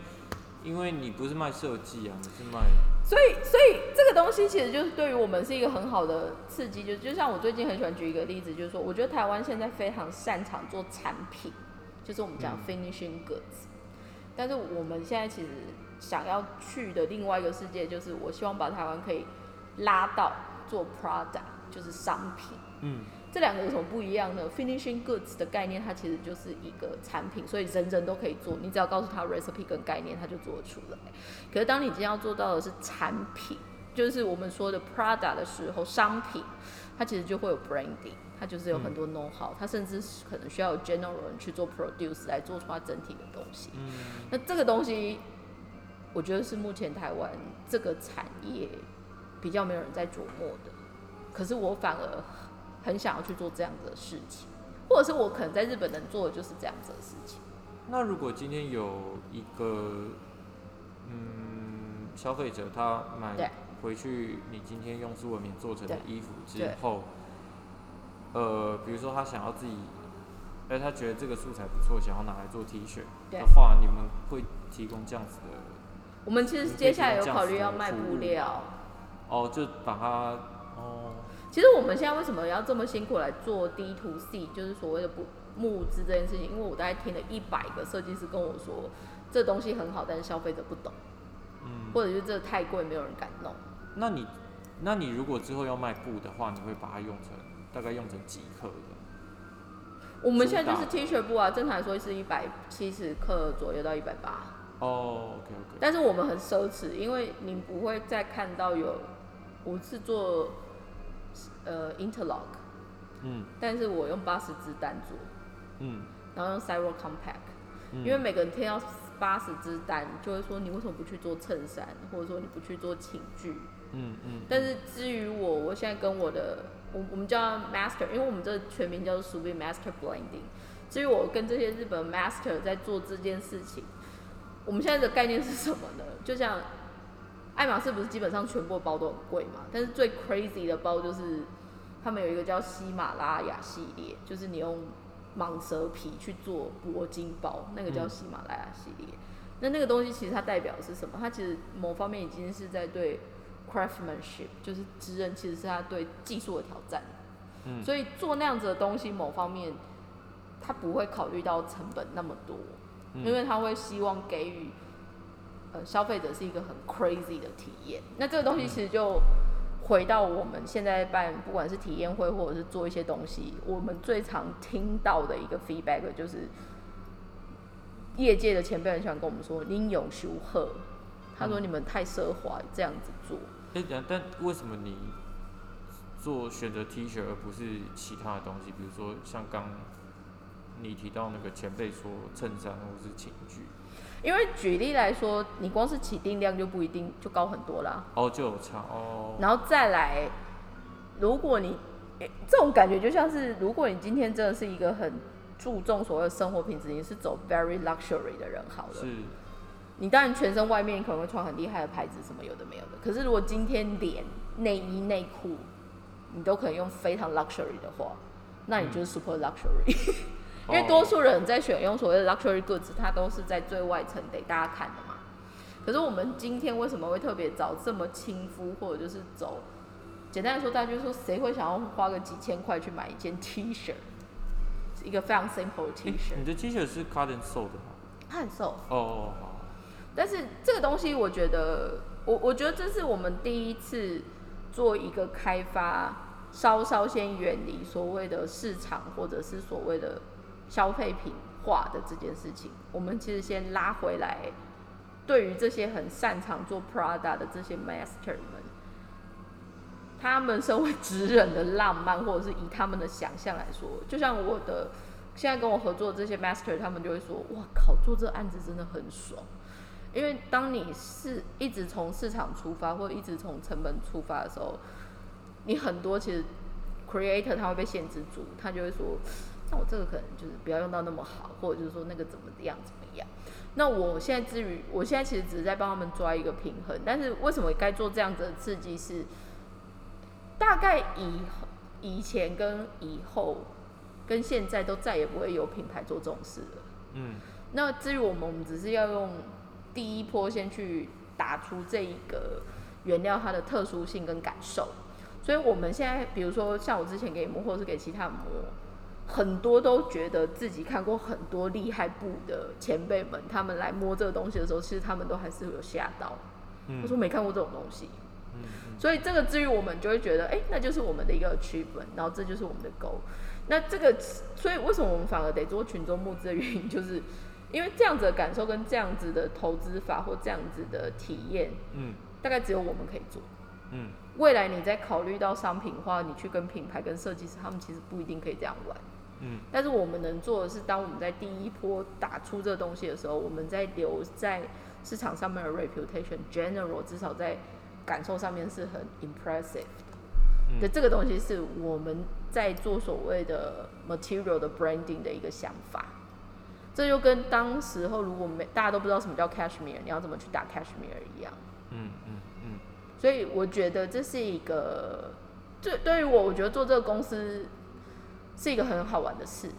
因为你不是卖设计啊，你是卖所以，所以这个东西其实就是对于我们是一个很好的刺激。就就像我最近很喜欢举一个例子，就是说，我觉得台湾现在非常擅长做产品，就是我们讲嗯 finishing goods。但是我们现在其实想要去的另外一个世界，就是我希望把台湾可以拉到做 product，就是商品。嗯这两个有什么不一样呢？Finishing goods 的概念，它其实就是一个产品，所以人人都可以做，你只要告诉他 recipe 跟概念，他就做得出来。可是当你今天要做到的是产品，就是我们说的 Prada 的时候，商品，它其实就会有 branding，它就是有很多 know how，、它甚至可能需要有 general 人去做 produce 来做出它整体的东西。嗯那这个东西，我觉得是目前台湾这个产业比较没有人在琢磨的。可是我反而很想要去做这样子的事情，或者是我可能在日本能做的就是这样子的事情。那如果今天有一个嗯消费者他买回去，你今天用苏文棉做成的衣服之后，呃，比如说他想要自己，哎，他觉得这个素材不错，想要拿来做 T 恤对的话，你们会提供这样子的我们其实接下来有考虑要卖布料，哦，就把它哦，其实我们现在为什么要这么辛苦来做 D to C，就是所谓的不募资这件事情？因为我大概听了一百个设计师跟我说，这东西很好，但是消费者不懂，嗯，或者是这太贵，没有人敢弄。那你那你如果之后要卖布的话，你会把它用成大概用成几克的？我们现在就是 T 恤布啊，正常来说是一百七十克左右到一百八，哦，OK OK，但是我们很奢侈，因为你不会再看到有，我是做呃 interlock，嗯。但是我用八十支单做，嗯。然后用 Cyro Compact，、嗯，因为每个人听到八十支单，就会说你为什么不去做衬衫，或者说你不去做寝具？嗯嗯，但是至于我，我现在跟我的我我们叫 master，因为我们这个全名叫做 Subi Master Blending。至于我跟这些日本 master 在做这件事情，我们现在的概念是什么呢？就像爱马仕不是基本上全部的包都很贵嘛，但是最 crazy 的包就是他们有一个叫喜马拉雅系列，就是你用蟒蛇皮去做铂金包，那个叫嗯喜马拉雅系列。那那个东西其实它代表的是什么？它其实某方面已经是在对 craftsmanship，就是职人其实是他对技术的挑战。嗯所以做那样子的东西，某方面他不会考虑到成本那么多，嗯因为他会希望给予呃消费者是一个很 crazy 的体验。那这个东西其实就回到我们现在办，不管是体验会或者是做一些东西，我们最常听到的一个 feedback 就是，业界的前辈很喜欢跟我们说“宁勇修贺”，他说嗯你们太奢华，这样子做。哎、但但为什么你做选择 T 恤而不是其他的东西？比如说像刚你提到那个前辈说衬衫或是寝具，因为举例来说，你光是起订量就不一定就高很多啦。哦就有差哦，然后再来，如果你诶这种感觉就像是，如果你今天真的是一个很注重所谓的生活品质，你是走 very luxury 的人好了，是你当然全身外面可能会穿很厉害的牌子，什么有的没有的。可是如果今天连内衣内裤你都可以用非常 luxury 的话，那你就是 super luxury。因为多数人在选用所谓的 luxury goods，它都是在最外层给大家看的嘛。可是我们今天为什么会特别找这么亲肤，或者就是走？简单来说，大家就说谁会想要花个几千块去买一件 T 恤？一个非常 simple 的 T 诶恤，你的 T 恤是 cotton sew 的吗？它很瘦。哦哦好，但是这个东西，我觉得，我我觉得这是我们第一次做一个开发，稍稍先远离所谓的市场或者是所谓的消费品化的这件事情。我们其实先拉回来，对于这些很擅长做 Prada 的这些 master 们，他们身为职人的浪漫，或者是以他们的想象来说，就像我的现在跟我合作的这些 master，他们就会说：“哇靠，做这案子真的很爽。”因为当你是一直从市场出发，或者一直从成本出发的时候，你很多其实 creator 他会被限制住，他就会说，那我这个可能就是不要用到那么好，或者就是说那个怎么样怎么样。那我现在至于，我现在其实只是在帮他们抓一个平衡，但是为什么该做这样子的刺激是，大概以以前跟以后跟现在都再也不会有品牌做这种事了。嗯那至于我们，我们只是要用第一波先去打出这一个原料它的特殊性跟感受。所以我们现在，比如说像我之前给你摸，或者是给其他人摸，很多都觉得自己看过很多厉害部的前辈们，他们来摸这个东西的时候，其实他们都还是有吓到。嗯他说没看过这种东西，嗯嗯所以这个至于我们就会觉得，哎、那就是我们的一个 achievement，然后这就是我们的 goal。那这个，所以为什么我们反而得做群众募资的原因，就是因为这样子的感受跟这样子的投资法或这样子的体验，嗯大概只有我们可以做。嗯未来你在考虑到商品化，你去跟品牌、跟设计师，他们其实不一定可以这样玩。嗯但是我们能做的是，当我们在第一波打出这个东西的时候，我们在留在市场上面的 reputation general 至少在感受上面是很 impressive 嗯的。这个东西是我们在做所谓的 material 的 branding 的一个想法。这就跟当时候如果没大家都不知道什么叫 cashmere，你要怎么去打 cashmere 一样。嗯嗯嗯所以我觉得这是一个，对对于我，我觉得做这个公司是一个很好玩的事。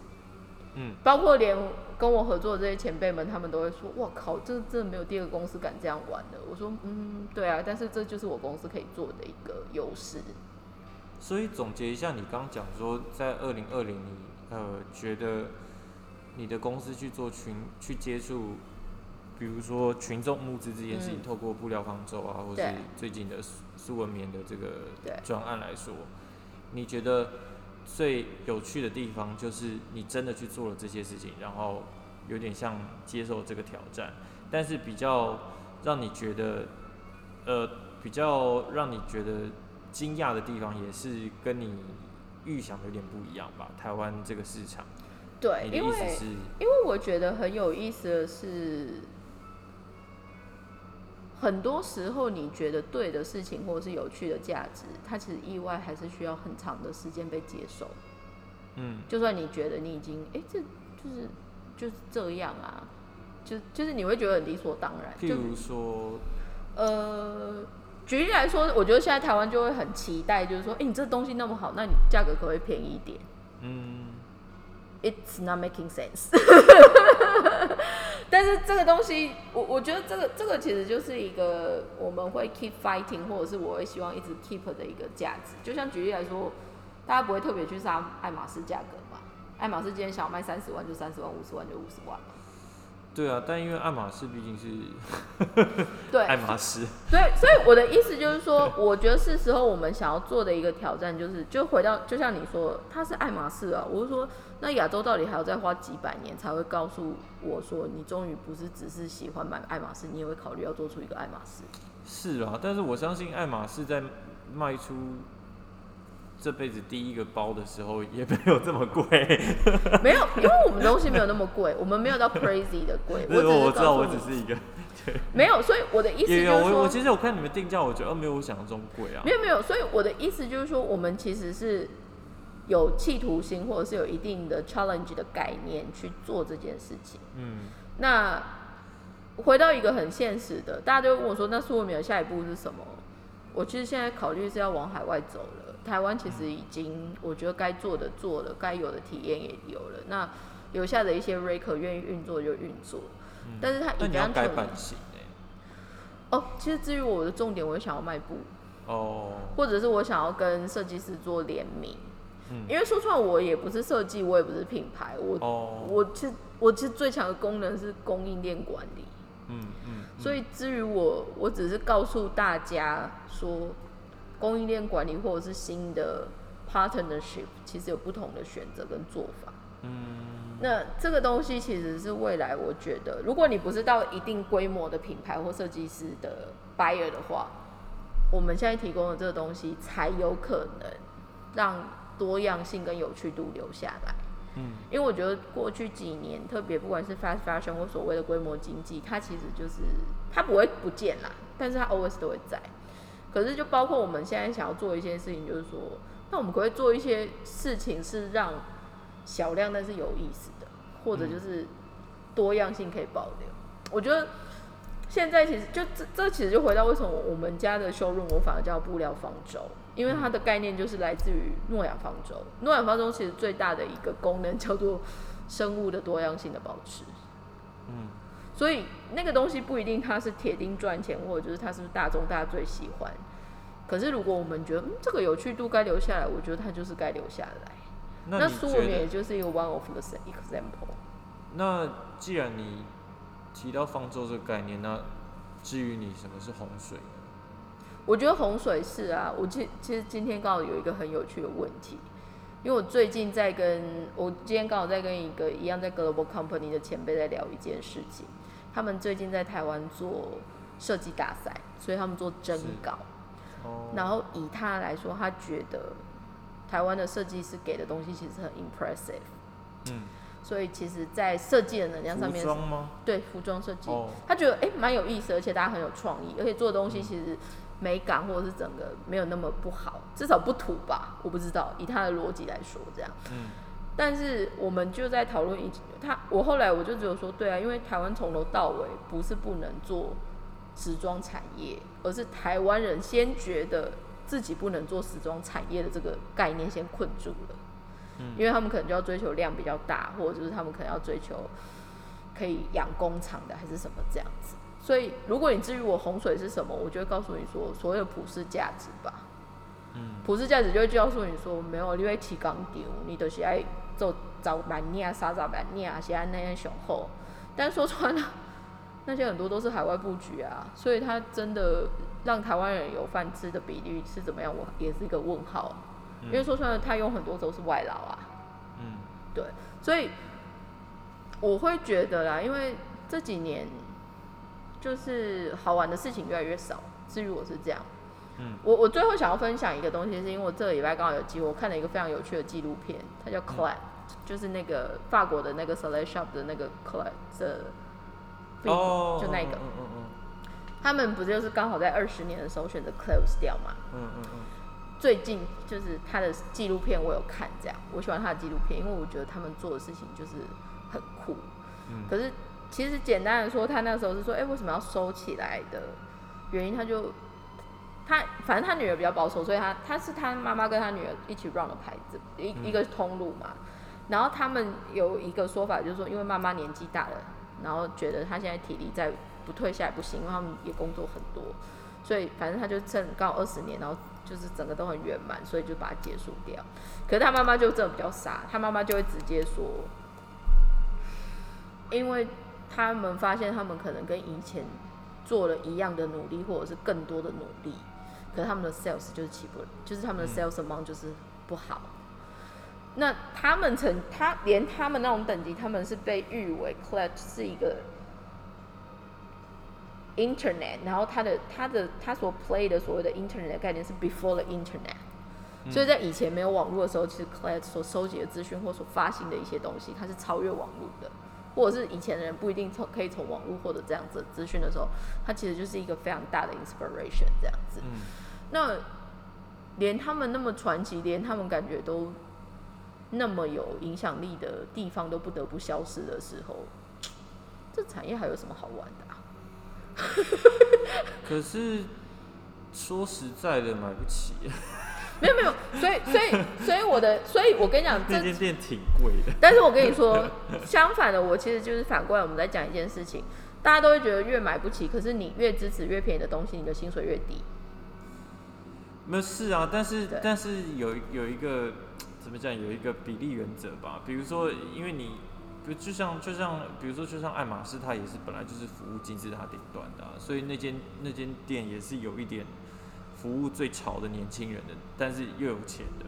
嗯包括连跟我合作的这些前辈们，他们都会说：“哇靠，这真的没有第二个公司敢这样玩的。”我说：“嗯，对啊，但是这就是我公司可以做的一个优势。”所以总结一下，你刚讲说在二零二零，你呃觉得你的公司去做群去接触，比如说群众募资这件事情，嗯透过布料方舟啊，或是最近的苏苏文棉的这个对专案来说，你觉得最有趣的地方就是你真的去做了这些事情，然后有点像接受这个挑战，但是比较让你觉得，呃，比较让你觉得惊讶的地方，也是跟你预想的有点不一样吧？台湾这个市场，对，因为因为我觉得很有意思的是，很多时候你觉得对的事情或者是有趣的价值，它其实意外还是需要很长的时间被接受。嗯就算你觉得你已经，哎、这就是就是这样啊，就就是你会觉得很理所当然。就譬如说，呃，举例来说，我觉得现在台湾就会很期待，就是说，哎、你这东西那么好，那你价格可不可以便宜一点嗯，？It's not making sense。但是这个东西，我我觉得这个这个其实就是一个我们会 keep fighting，或者是我会希望一直 keep 的一个价值。就像举例来说，大家不会特别去杀爱马仕价格嘛？爱马仕今天想要卖三十万就三十万，五十万就五十万嘛。对啊，但因为爱马仕毕竟是对，爱马仕，对，所以我的意思就是说，我觉得是时候我们想要做的一个挑战，就是就回到，就像你说，它是爱马仕啊，我是说，那亚洲到底还要再花几百年才会告诉我说，你终于不是只是喜欢买爱马仕，你也会考虑要做出一个爱马仕。是啊，但是我相信爱马仕在卖出这辈子第一个包的时候，也没有这么贵。没有，因为我们东西没有那么贵，我们没有到 crazy 的贵，我只是我知道，我只是一个，没有，所以我的意思就是说我我其实我看你们定价，我觉得哦没有我想象中贵啊没。有没有，所以我的意思就是说，我们其实是有企图心，或者是有一定的 challenge 的概念去做这件事情。嗯那回到一个很现实的，大家都会问我说，那苏文明的下一步是什么？我其实现在考虑是要往海外走了。台湾其实已经，我觉得该做的做了，该有的体验也有了。那留下的一些 e r 愿意运作就运作，嗯，但是它那你要改版型哎、哦，其实至于我的重点，我想要卖布，哦，或者是我想要跟设计师做联名。嗯。因为说穿了，我也不是设计，我也不是品牌，我、哦，我其实我其实最强的功能是供应链管理。嗯嗯，所以至于我，我只是告诉大家说，供应链管理或者是新的 partnership，其实有不同的选择跟做法。嗯那这个东西其实是未来，我觉得，如果你不是到一定规模的品牌或设计师的 buyer 的话，我们现在提供的这个东西才有可能让多样性跟有趣度留下来。嗯因为我觉得过去几年，特别不管是 fast fashion 或所谓的规模经济，它其实就是它不会不见啦，但是它 always 都会在。可是就包括我们现在想要做一些事情，就是说，那我们可不可以做一些事情是让小量但是有意思的，或者就是多样性可以保留？我觉得现在其实就这这其实就回到为什么我们家的修润我反而叫布料方舟，因为它的概念就是来自于诺亚方舟。诺亚方舟其实最大的一个功能叫做生物的多样性的保持。嗯所以那个东西不一定它是铁定赚钱，或者就是它是不是大众大家最喜欢。可是如果我们觉得嗯这个有趣度该留下来，我觉得它就是该留下来。那那你觉苏文也？就是一个 one of the example。那既然你提到方舟这个概念，那至于你什么是洪水呢？我觉得洪水是啊，我其其实今天刚好有一个很有趣的问题，因为我最近在跟我今天刚好在跟一个一样在 global company 的前辈在聊一件事情，他们最近在台湾做设计大赛，所以他们做征稿，哦，然后以他来说，他觉得台湾的设计师给的东西其实很 impressive，嗯，所以其实在设计的能量上面服装吗？对服装设计，哦，他觉得哎蛮、有意思，而且大家很有创意，而且做的东西嗯其实美感或者是整个没有那么不好，至少不土吧，我不知道，以他的逻辑来说这样。嗯但是我们就在讨论一他，我后来我就只有说，对啊，因为台湾从头到尾不是不能做时装产业，而是台湾人先觉得自己不能做时装产业的这个概念先困住了。嗯因为他们可能就要追求量比较大，或者就是他们可能要追求可以养工厂的，还是什么这样子。所以，如果你至于我洪水是什么，我就会告诉你说，所谓的普世价值吧。嗯，普世价值就会告诉你说，没有，你会提纲丢，你都是爱做找蛮念、杀找蛮念，现在那样雄厚。但说穿了，那些很多都是海外布局啊，所以他真的让台湾人有饭吃的比例是怎么样，我也是一个问号。因为说穿了，他有很多都是外劳啊。嗯，对，所以我会觉得啦，因为这几年就是好玩的事情越来越少。至于我是这样，嗯，我我最后想要分享一个东西，是因为我这个礼拜刚好有机会，我看了一个非常有趣的纪录片，它叫 Clad，、就是那个法国的那个 Select Shop 的那个 film，、哦，就那个，嗯嗯他们不就是刚好在二十年的时候选择 close 掉嘛？嗯嗯嗯最近就是他的纪录片，我有看，这样我喜欢他的纪录片，因为我觉得他们做的事情就是很酷。嗯可是其实简单的说，他那时候是说，哎、为什么要收起来的原因，他就他反正他女儿比较保守，所以他他是他妈妈跟他女儿一起 run 的牌子，一、嗯一个通路嘛。然后他们有一个说法，就是说，因为妈妈年纪大了，然后觉得她现在体力再不退下来不行，因为他们也工作很多，所以反正他就趁刚好二十年，然后就是整个都很圆满，所以就把它结束掉。可是他妈妈就真的比较傻，他妈妈就会直接说，因为他们发现他们可能跟以前做了一样的努力，或者是更多的努力，可是他们的 sales 就是起不，就是他们的 sales amount 就是不好。那他们曾他连他们那种等级，他们是被誉为 Clutch 是一个 Internet，然后他的他的他所 play 的所谓的 Internet 的概念是 before the Internet，、嗯。所以在以前没有网络的时候，其实 Clutch 所收集的资讯或所发行的一些东西，它是超越网络的，或者是以前的人不一定从可以从网络获得这样子的资讯的时候，它其实就是一个非常大的 inspiration 这样子。嗯。那连他们那么传奇，连他们感觉都那么有影响力的地方都不得不消失的时候，这产业还有什么好玩的啊？可是说实在的，买不起，没有没有，所以所以所以我的，所以我跟你讲，这间店挺贵的。但是我跟你说，相反的，我其实就是反过来，我们在讲一件事情，大家都会觉得越买不起，可是你越支持越便宜的东西，你的薪水越低。没有是啊，但是但是有有一个怎么讲，有一个比例原则吧。比如说，因为你，比如就像就像比如说，就像爱马仕，它也是本来就是服务金字塔顶端的、所以那间那间店也是有一点服务最潮的年轻人的，但是又有钱的，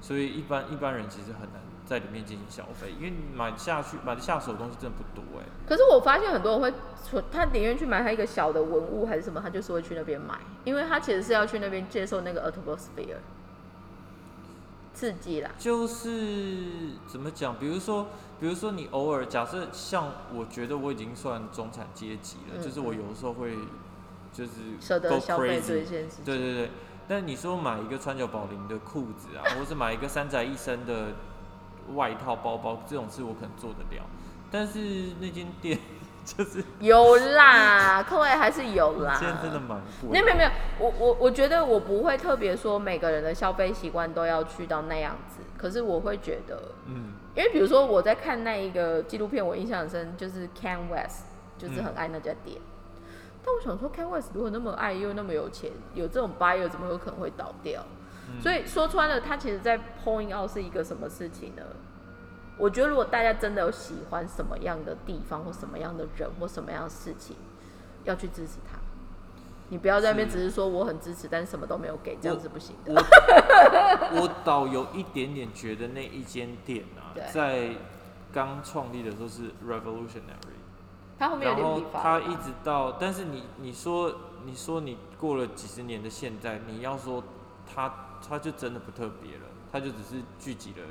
所以一般一般人其实很难在里面进行消费，因为买下去买的下手的东西真的不多哎、可是我发现很多人会存，他宁愿去买他一个小的文物还是什么，他就是会去那边买，因为他其实是要去那边接受那个 atmosphere 刺激啦。就是怎么讲？比如说，比如说你偶尔假设像我觉得我已经算中产阶级了，嗯就是我有时候会就是舍 go 得消费 crazy 这一件事情。对对对。但你说买一个川久保玲的裤子啊，或是买一个三宅一生的外套、包包，这种事我可能做得了。但是那间店就是 有啦，各位还是有啦。现在真的蛮贵没有没有没有，我我我觉得我不会特别说每个人的消费习惯都要去到那样子，可是我会觉得，嗯因为比如说我在看那一个纪录片，我印象很深，就是 Can West，就是很爱那家店。但我想说，Can West 如果那么爱又那么有钱，有这种 buyer 怎么有可能会倒掉？嗯所以说穿了，他其实在 point out 是一个什么事情呢？我觉得如果大家真的有喜欢什么样的地方或什么样的人或什么样的事情，要去支持他。你不要在那边只是说我很支持，但是什么都没有给，这样是不行的。我我倒有一点点觉得那一间店啊，在刚创立的时候是 revolutionary，他后面有然后他一直到，但是你你说你说你过了几十年的现在，你要说他他就真的不特别了，他就只是聚集了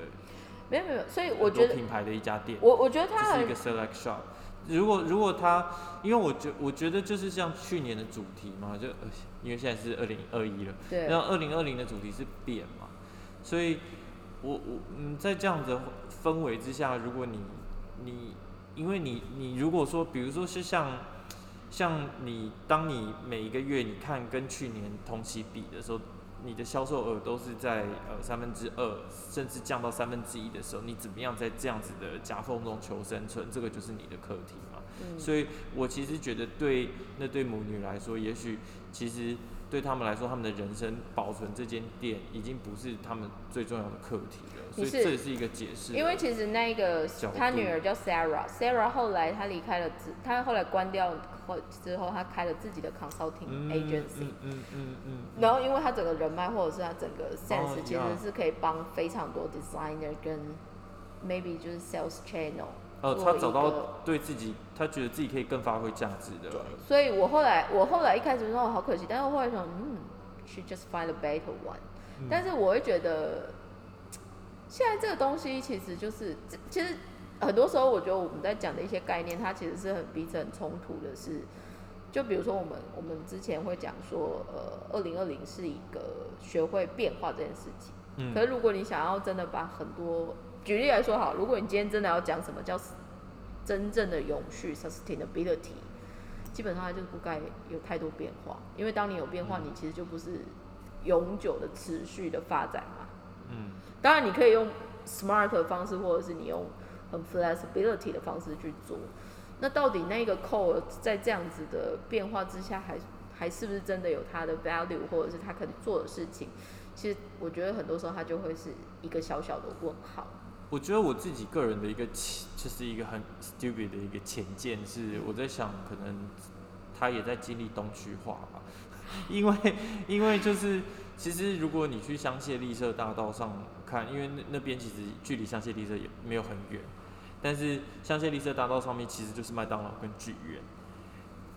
没有没有，所以我很觉得多品牌的一家店，我我觉得它是一个 select shop。如果如果它，因为我觉我觉得就是像去年的主题嘛，就呃因为现在是二零二一了，对。然后二零二零的主题是变嘛，所以我我嗯，在这样的氛围之下，如果你你因为你你如果说，比如说是像像你当你每一个月你看跟去年同期比的时候，你的销售额都是在呃三分之二，甚至降到三分之一的时候，你怎么样在这样子的夹缝中求生存？这个就是你的课题嘛。嗯所以我其实觉得对那对母女来说，也许其实对他们来说，他们的人生保存这间店已经不是他们最重要的课题了，所以这也是一个解释。因为其实那个他女儿叫 Sarah，Sarah 后来她离开了自，她后来关掉后之后，她开了自己的 consulting 嗯 agency，、嗯嗯嗯嗯，然后因为她整个人脉或者是她整个 sense，、哦其实是可以帮非常多 designer 跟 maybe 就是 sales channel 哦，做一他找到对自己，他觉得自己可以更发挥价值的。所以我后来我后来一开始说我好可惜，但是我后来想，嗯，she just find a better one、嗯但是我会觉得，现在这个东西其实就是，这其实很多时候我觉得我们在讲的一些概念，它其实是很彼此很冲突的是。就比如说我们我们之前会讲说，呃，二零二零是一个学会变化这件事情。嗯可是如果你想要真的把很多，举例来说好，如果你今天真的要讲什么叫真正的永续 sustainability，基本上它就不该有太多变化，因为当你有变化，嗯你其实就不是永久的持续的发展嘛。嗯当然你可以用 smart 的方式，或者是你用很 flexibility 的方式去做。那到底那个 core 在这样子的变化之下还，还是不是真的有它的 value，或者是它可以做的事情？其实我觉得很多时候它就会是一个小小的问号。我觉得我自己个人的一个浅，就是一个很 stupid 的一个浅见是，我在想，可能他也在经历东区化吧，因为因为就是其实如果你去香榭丽舍大道上看，因为那那边其实距离香榭丽舍也没有很远，但是香榭丽舍大道上面其实就是麦当劳跟剧院。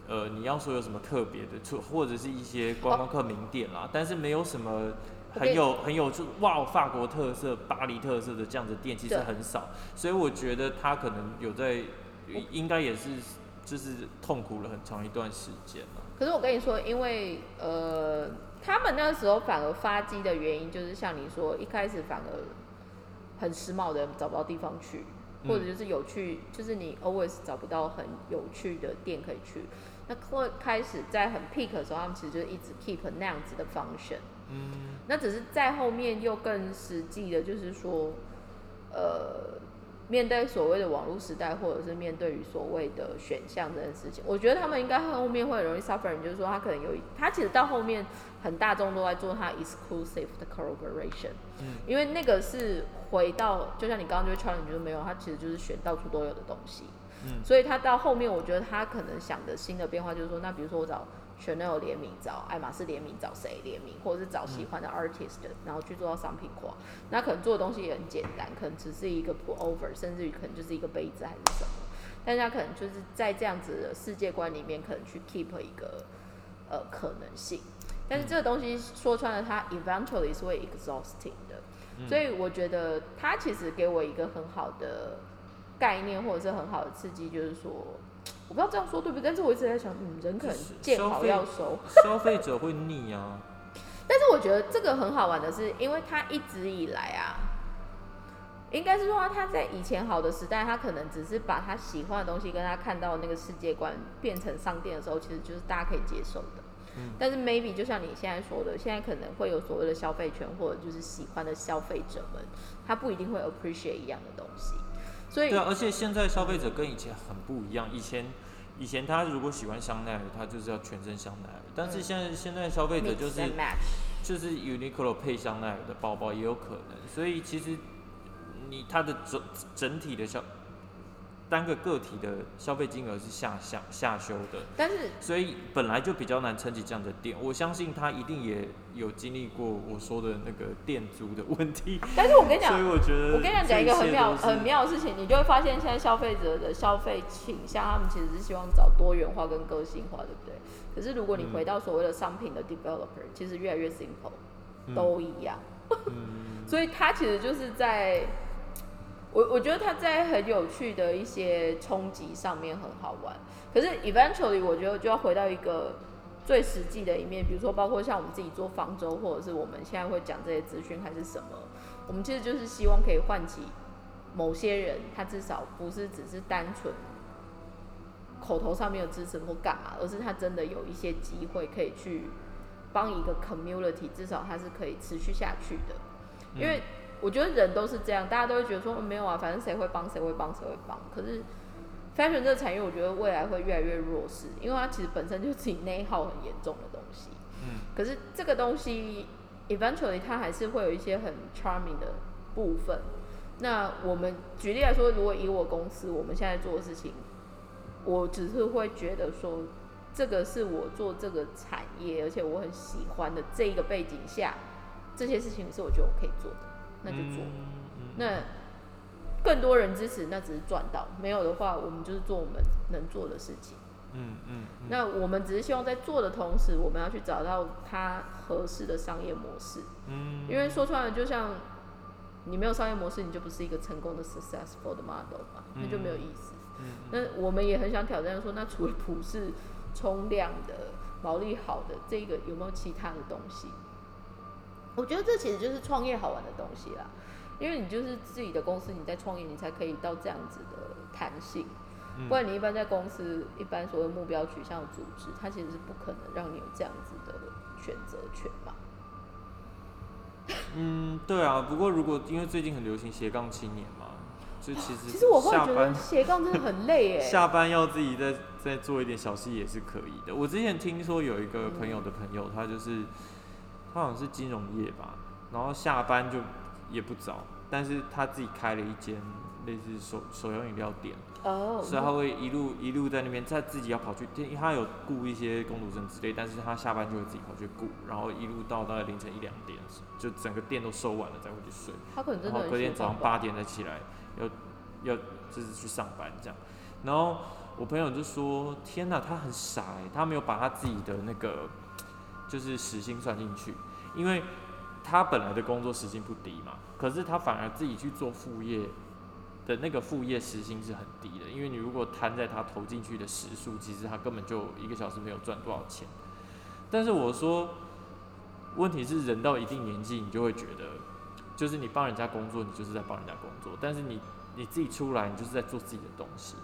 呃，你要说有什么特别的，或或者是一些观光客名店啦，但是没有什么很有很有就哇法国特色、巴黎特色的这样子的店，其实很少，所以我觉得他可能有在，应该也是就是痛苦了很长一段时间了。可是我跟你说，因为呃，他们那个时候反而发迹的原因，就是像你说，一开始反而很时髦的人找不到地方去，嗯或者就是有趣，就是你 always 找不到很有趣的店可以去。那会开始在很 peak 的时候，他们其实就一直 keep 那样子的 function。嗯，那只是在后面又更实际的，就是说，呃，面对所谓的网络时代，或者是面对于所谓的选项这件事情，我觉得他们应该后面会很容易 suffer，就是说他可能有一，他其实到后面很大众都在做他 exclusive 的 collaboration，嗯。因为那个是回到，就像你刚刚就 challenge 就没有，他其实就是选到处都有的东西，嗯。所以他到后面，我觉得他可能想的新的变化就是说，那比如说我找 Chanel 联名，找爱马仕联名，找谁联名，或者是找喜欢的 artist，、然后去做到商品化。那可能做的东西也很简单，可能只是一个 pull over，甚至于可能就是一个杯子还是什么。但是他可能就是在这样子的世界观里面，可能去 keep 一个呃可能性。但是这个东西说穿了，它 eventually 是会 exhausting 的。嗯所以我觉得它其实给我一个很好的概念，或者是很好的刺激，就是说，我不知道这样说对不对，但是我一直在想，嗯，人可能见好要收。消费者会腻啊。但是我觉得这个很好玩的是，因为他一直以来啊，应该是说他在以前好的时代，他可能只是把他喜欢的东西跟他看到的那个世界观变成商店的时候，其实就是大家可以接受的。嗯但是 maybe 就像你现在说的，现在可能会有所谓的消费权，或者就是喜欢的消费者们，他不一定会 appreciate 一样的东西。所以对啊，而且现在消费者跟以前很不一样。以前以前他如果喜欢香奈儿，他就是要全身香奈儿，但是嗯现在现在消费者就是就是 Uniqlo 配香奈儿的包包也有可能，所以其实你它的整整体的消单个个体的消费金额是下下下修的，但是所以本来就比较难撑起这样的店。我相信他一定也有经历过我说的那个店租的问题，但是我跟你讲所以，我觉得我跟你讲讲一个很妙很妙的事情，你就会发现现在消费者的消费倾向，他们其实是希望找多元化跟个性化，对不对？可是如果你嗯回到所谓的商品的 developer，其实越来越 simple，嗯都一样。嗯 所以他其实就是在，我我觉得它在很有趣的一些冲击上面很好玩。可是 eventually 我觉得就要回到一个最实际的一面，比如说包括像我们自己做方舟，或者是我们现在会讲这些资讯还是什么，我们其实就是希望可以唤起某些人，他至少不是只是单纯口头上面的支持或干嘛，而是他真的有一些机会可以去帮一个 community，至少它是可以持续下去的。因为我觉得人都是这样，大家都会觉得说、嗯没有啊，反正谁会帮谁会帮谁会帮。可是 fashion 这个产业，我觉得未来会越来越弱势，因为它其实本身就是自己内耗很严重的东西。嗯可是这个东西 eventually 它还是会有一些很 charming 的部分。那我们举例来说，如果以我公司我们现在做的事情，我只是会觉得说，这个是我做这个产业，而且我很喜欢的这一个背景下，这些事情是我觉得我可以做的，那就做。那更多人支持，那只是赚到；没有的话，我们就是做我们能做的事情。嗯嗯嗯那我们只是希望在做的同时，我们要去找到它合适的商业模式。嗯，因为说穿了，就像你没有商业模式，你就不是一个成功的 successful 的 model 嘛，那就没有意思。嗯那我们也很想挑战说，那除了普世冲量的、毛利好的这个，有没有其他的东西？我觉得这其实就是创业好玩的东西啦，因为你就是自己的公司，你在创业，你才可以到这样子的弹性。嗯不然你一般在公司，一般所谓目标取向组织，它其实是不可能让你有这样子的选择权嘛。嗯，对啊。不过如果因为最近很流行斜杠青年嘛，所以其实其实我会觉得斜杠真的很累哎。下班要自己再再做一点小事也是可以的。我之前听说有一个朋友的朋友，他就是他好像是金融业吧，然后下班就也不早，但是他自己开了一间类似手手摇饮料店，哦，所以他会一路一路在那边，他自己要跑去，因为他有雇一些工读生之类，但是他下班就会自己跑去雇，然后一路到大概凌晨一两点，就整个店都收完了才回去睡。他可能真然后隔天早上八。点再起来，要要就是去上班这样。然后我朋友就说：“天哪，他很傻哎，他没有把他自己的那个就是时薪算进去，因为他本来的工作时薪不低嘛，可是他反而自己去做副业的那个副业时薪是很低的，因为你如果摊在他投进去的时数，其实他根本就一个小时没有赚多少钱。但是我说，问题是人到一定年纪，你就会觉得。”就是你帮人家工作，你就是在帮人家工作，但是你你自己出来，你就是在做自己的东西。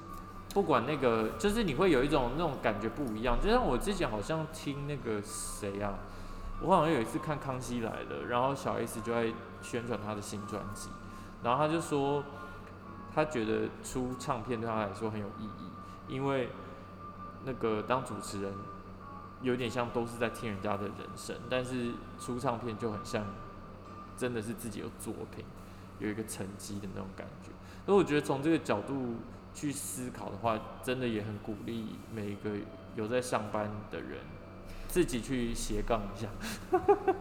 不管那个，就是你会有一种那种感觉不一样。就像我之前好像听那个谁啊，我好像有一次看《康熙来了》，然后小 S 就在宣传他的新专辑，然后他就说，他觉得出唱片对他来说很有意义，因为那个当主持人有点像都是在听人家的人生，但是出唱片就很像。真的是自己有作品，有一个成绩的那种感觉。所以我觉得从这个角度去思考的话，真的也很鼓励每一个有在上班的人，自己去斜杠一下。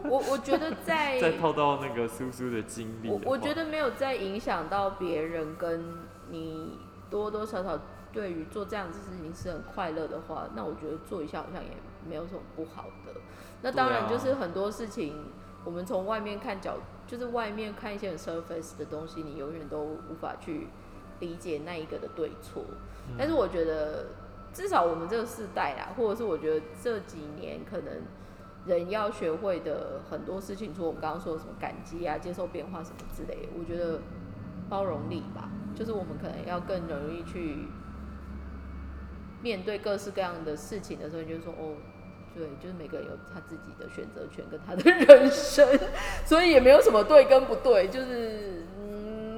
我我觉得在 再套到那个苏苏的经历的，我我觉得没有在影响到别人，跟你多多少少对于做这样子事情是很快乐的话，那我觉得做一下好像也没有什么不好的。那当然就是很多事情，我们从外面看角，就是外面看一些很 surface 的东西，你永远都无法去理解那一个的对错。嗯但是我觉得，至少我们这个世代啦，或者是我觉得这几年可能人要学会的很多事情，除了我们刚刚说的什么感激啊、接受变化什么之类的，我觉得包容力吧，就是我们可能要更容易去面对各式各样的事情的时候，你就说哦。对，就是每个人有他自己的选择权跟他的 人生，所以也没有什么对跟不对，就是嗯，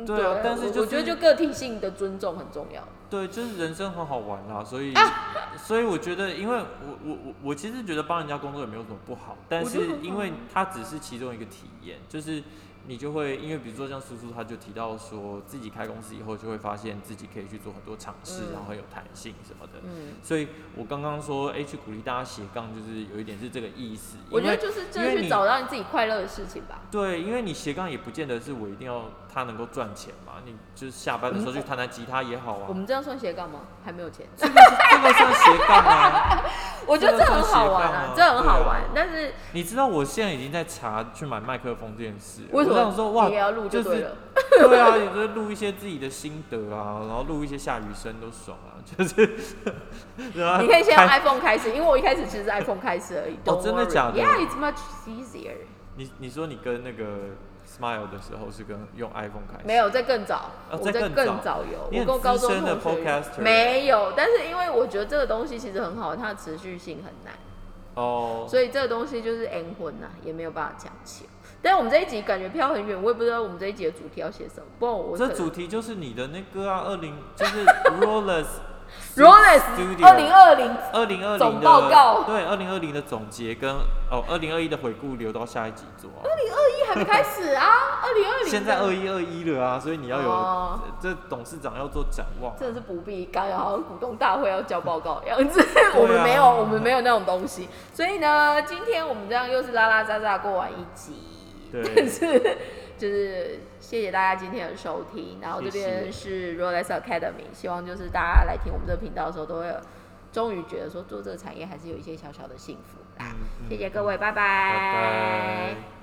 对啊但是就是我我觉得就个体性的尊重很重要。对，就是人生很好玩啦，所以，啊所以我觉得，因为我我我我其实觉得帮人家工作也没有什么不好，但是因为它只是其中一个体验，就是你就会因为比如说像叔叔他就提到说自己开公司以后就会发现自己可以去做很多尝试，嗯然后很有弹性什么的，嗯，所以我刚刚说，哎、去鼓励大家斜杠，就是有一点是这个意思，我觉得就是真的去找到你自己快乐的事情吧。对，因为你斜杠也不见得是我一定要他能够赚钱嘛，你就是下班的时候去弹弹吉他也好啊我，们这样算斜杠吗？还没有钱。这个这个算斜杠啊。我觉得这很好玩啊，这很好玩。但是你知道我现在已经在查去买麦克风这件事，为什么我想说哇，你也要录就对了？对啊，有时候录一些自己的心得啊，然后录一些下雨声都爽啊，就是，你可以先用 iPhone 开始，因为我一开始其实是 iPhone 开始而已。哦真的假的 Yeah, it's much easier. 你你说你跟那个 Smile 的时候是跟用 iPhone 开始，没有，在更早，哦我在更早。早有，我跟我高中同学没有，但是因为我觉得这个东西其实很好，它的持续性很难，哦，所以这个东西就是 N 婚呐，也没有办法讲起。但我们这一集感觉飘很远，我也不知道我们这一集的主题要写什么。不然我这主题就是你的那个啊，二零就是 Rollers Studio 二零二零二零二零总的报告对二零二零的总结跟哦二零二一的回顾留到下一集做啊。一还没开始啊，二零二零现在二一二一了啊，所以你要有、哦这董事长要做展望。真的是不必，刚好像股东大会要交报告的样子。我们没有，我们没有那种东西。所以呢，今天我们这样又是拉拉杂杂过完一集，对但是就是谢谢大家今天的收听。然后这边是 Rolex Academy，希望就是大家来听我们这个频道的时候，都会有终于觉得说做这个产业还是有一些小小的幸福啦。嗯嗯谢谢各位，拜拜拜拜。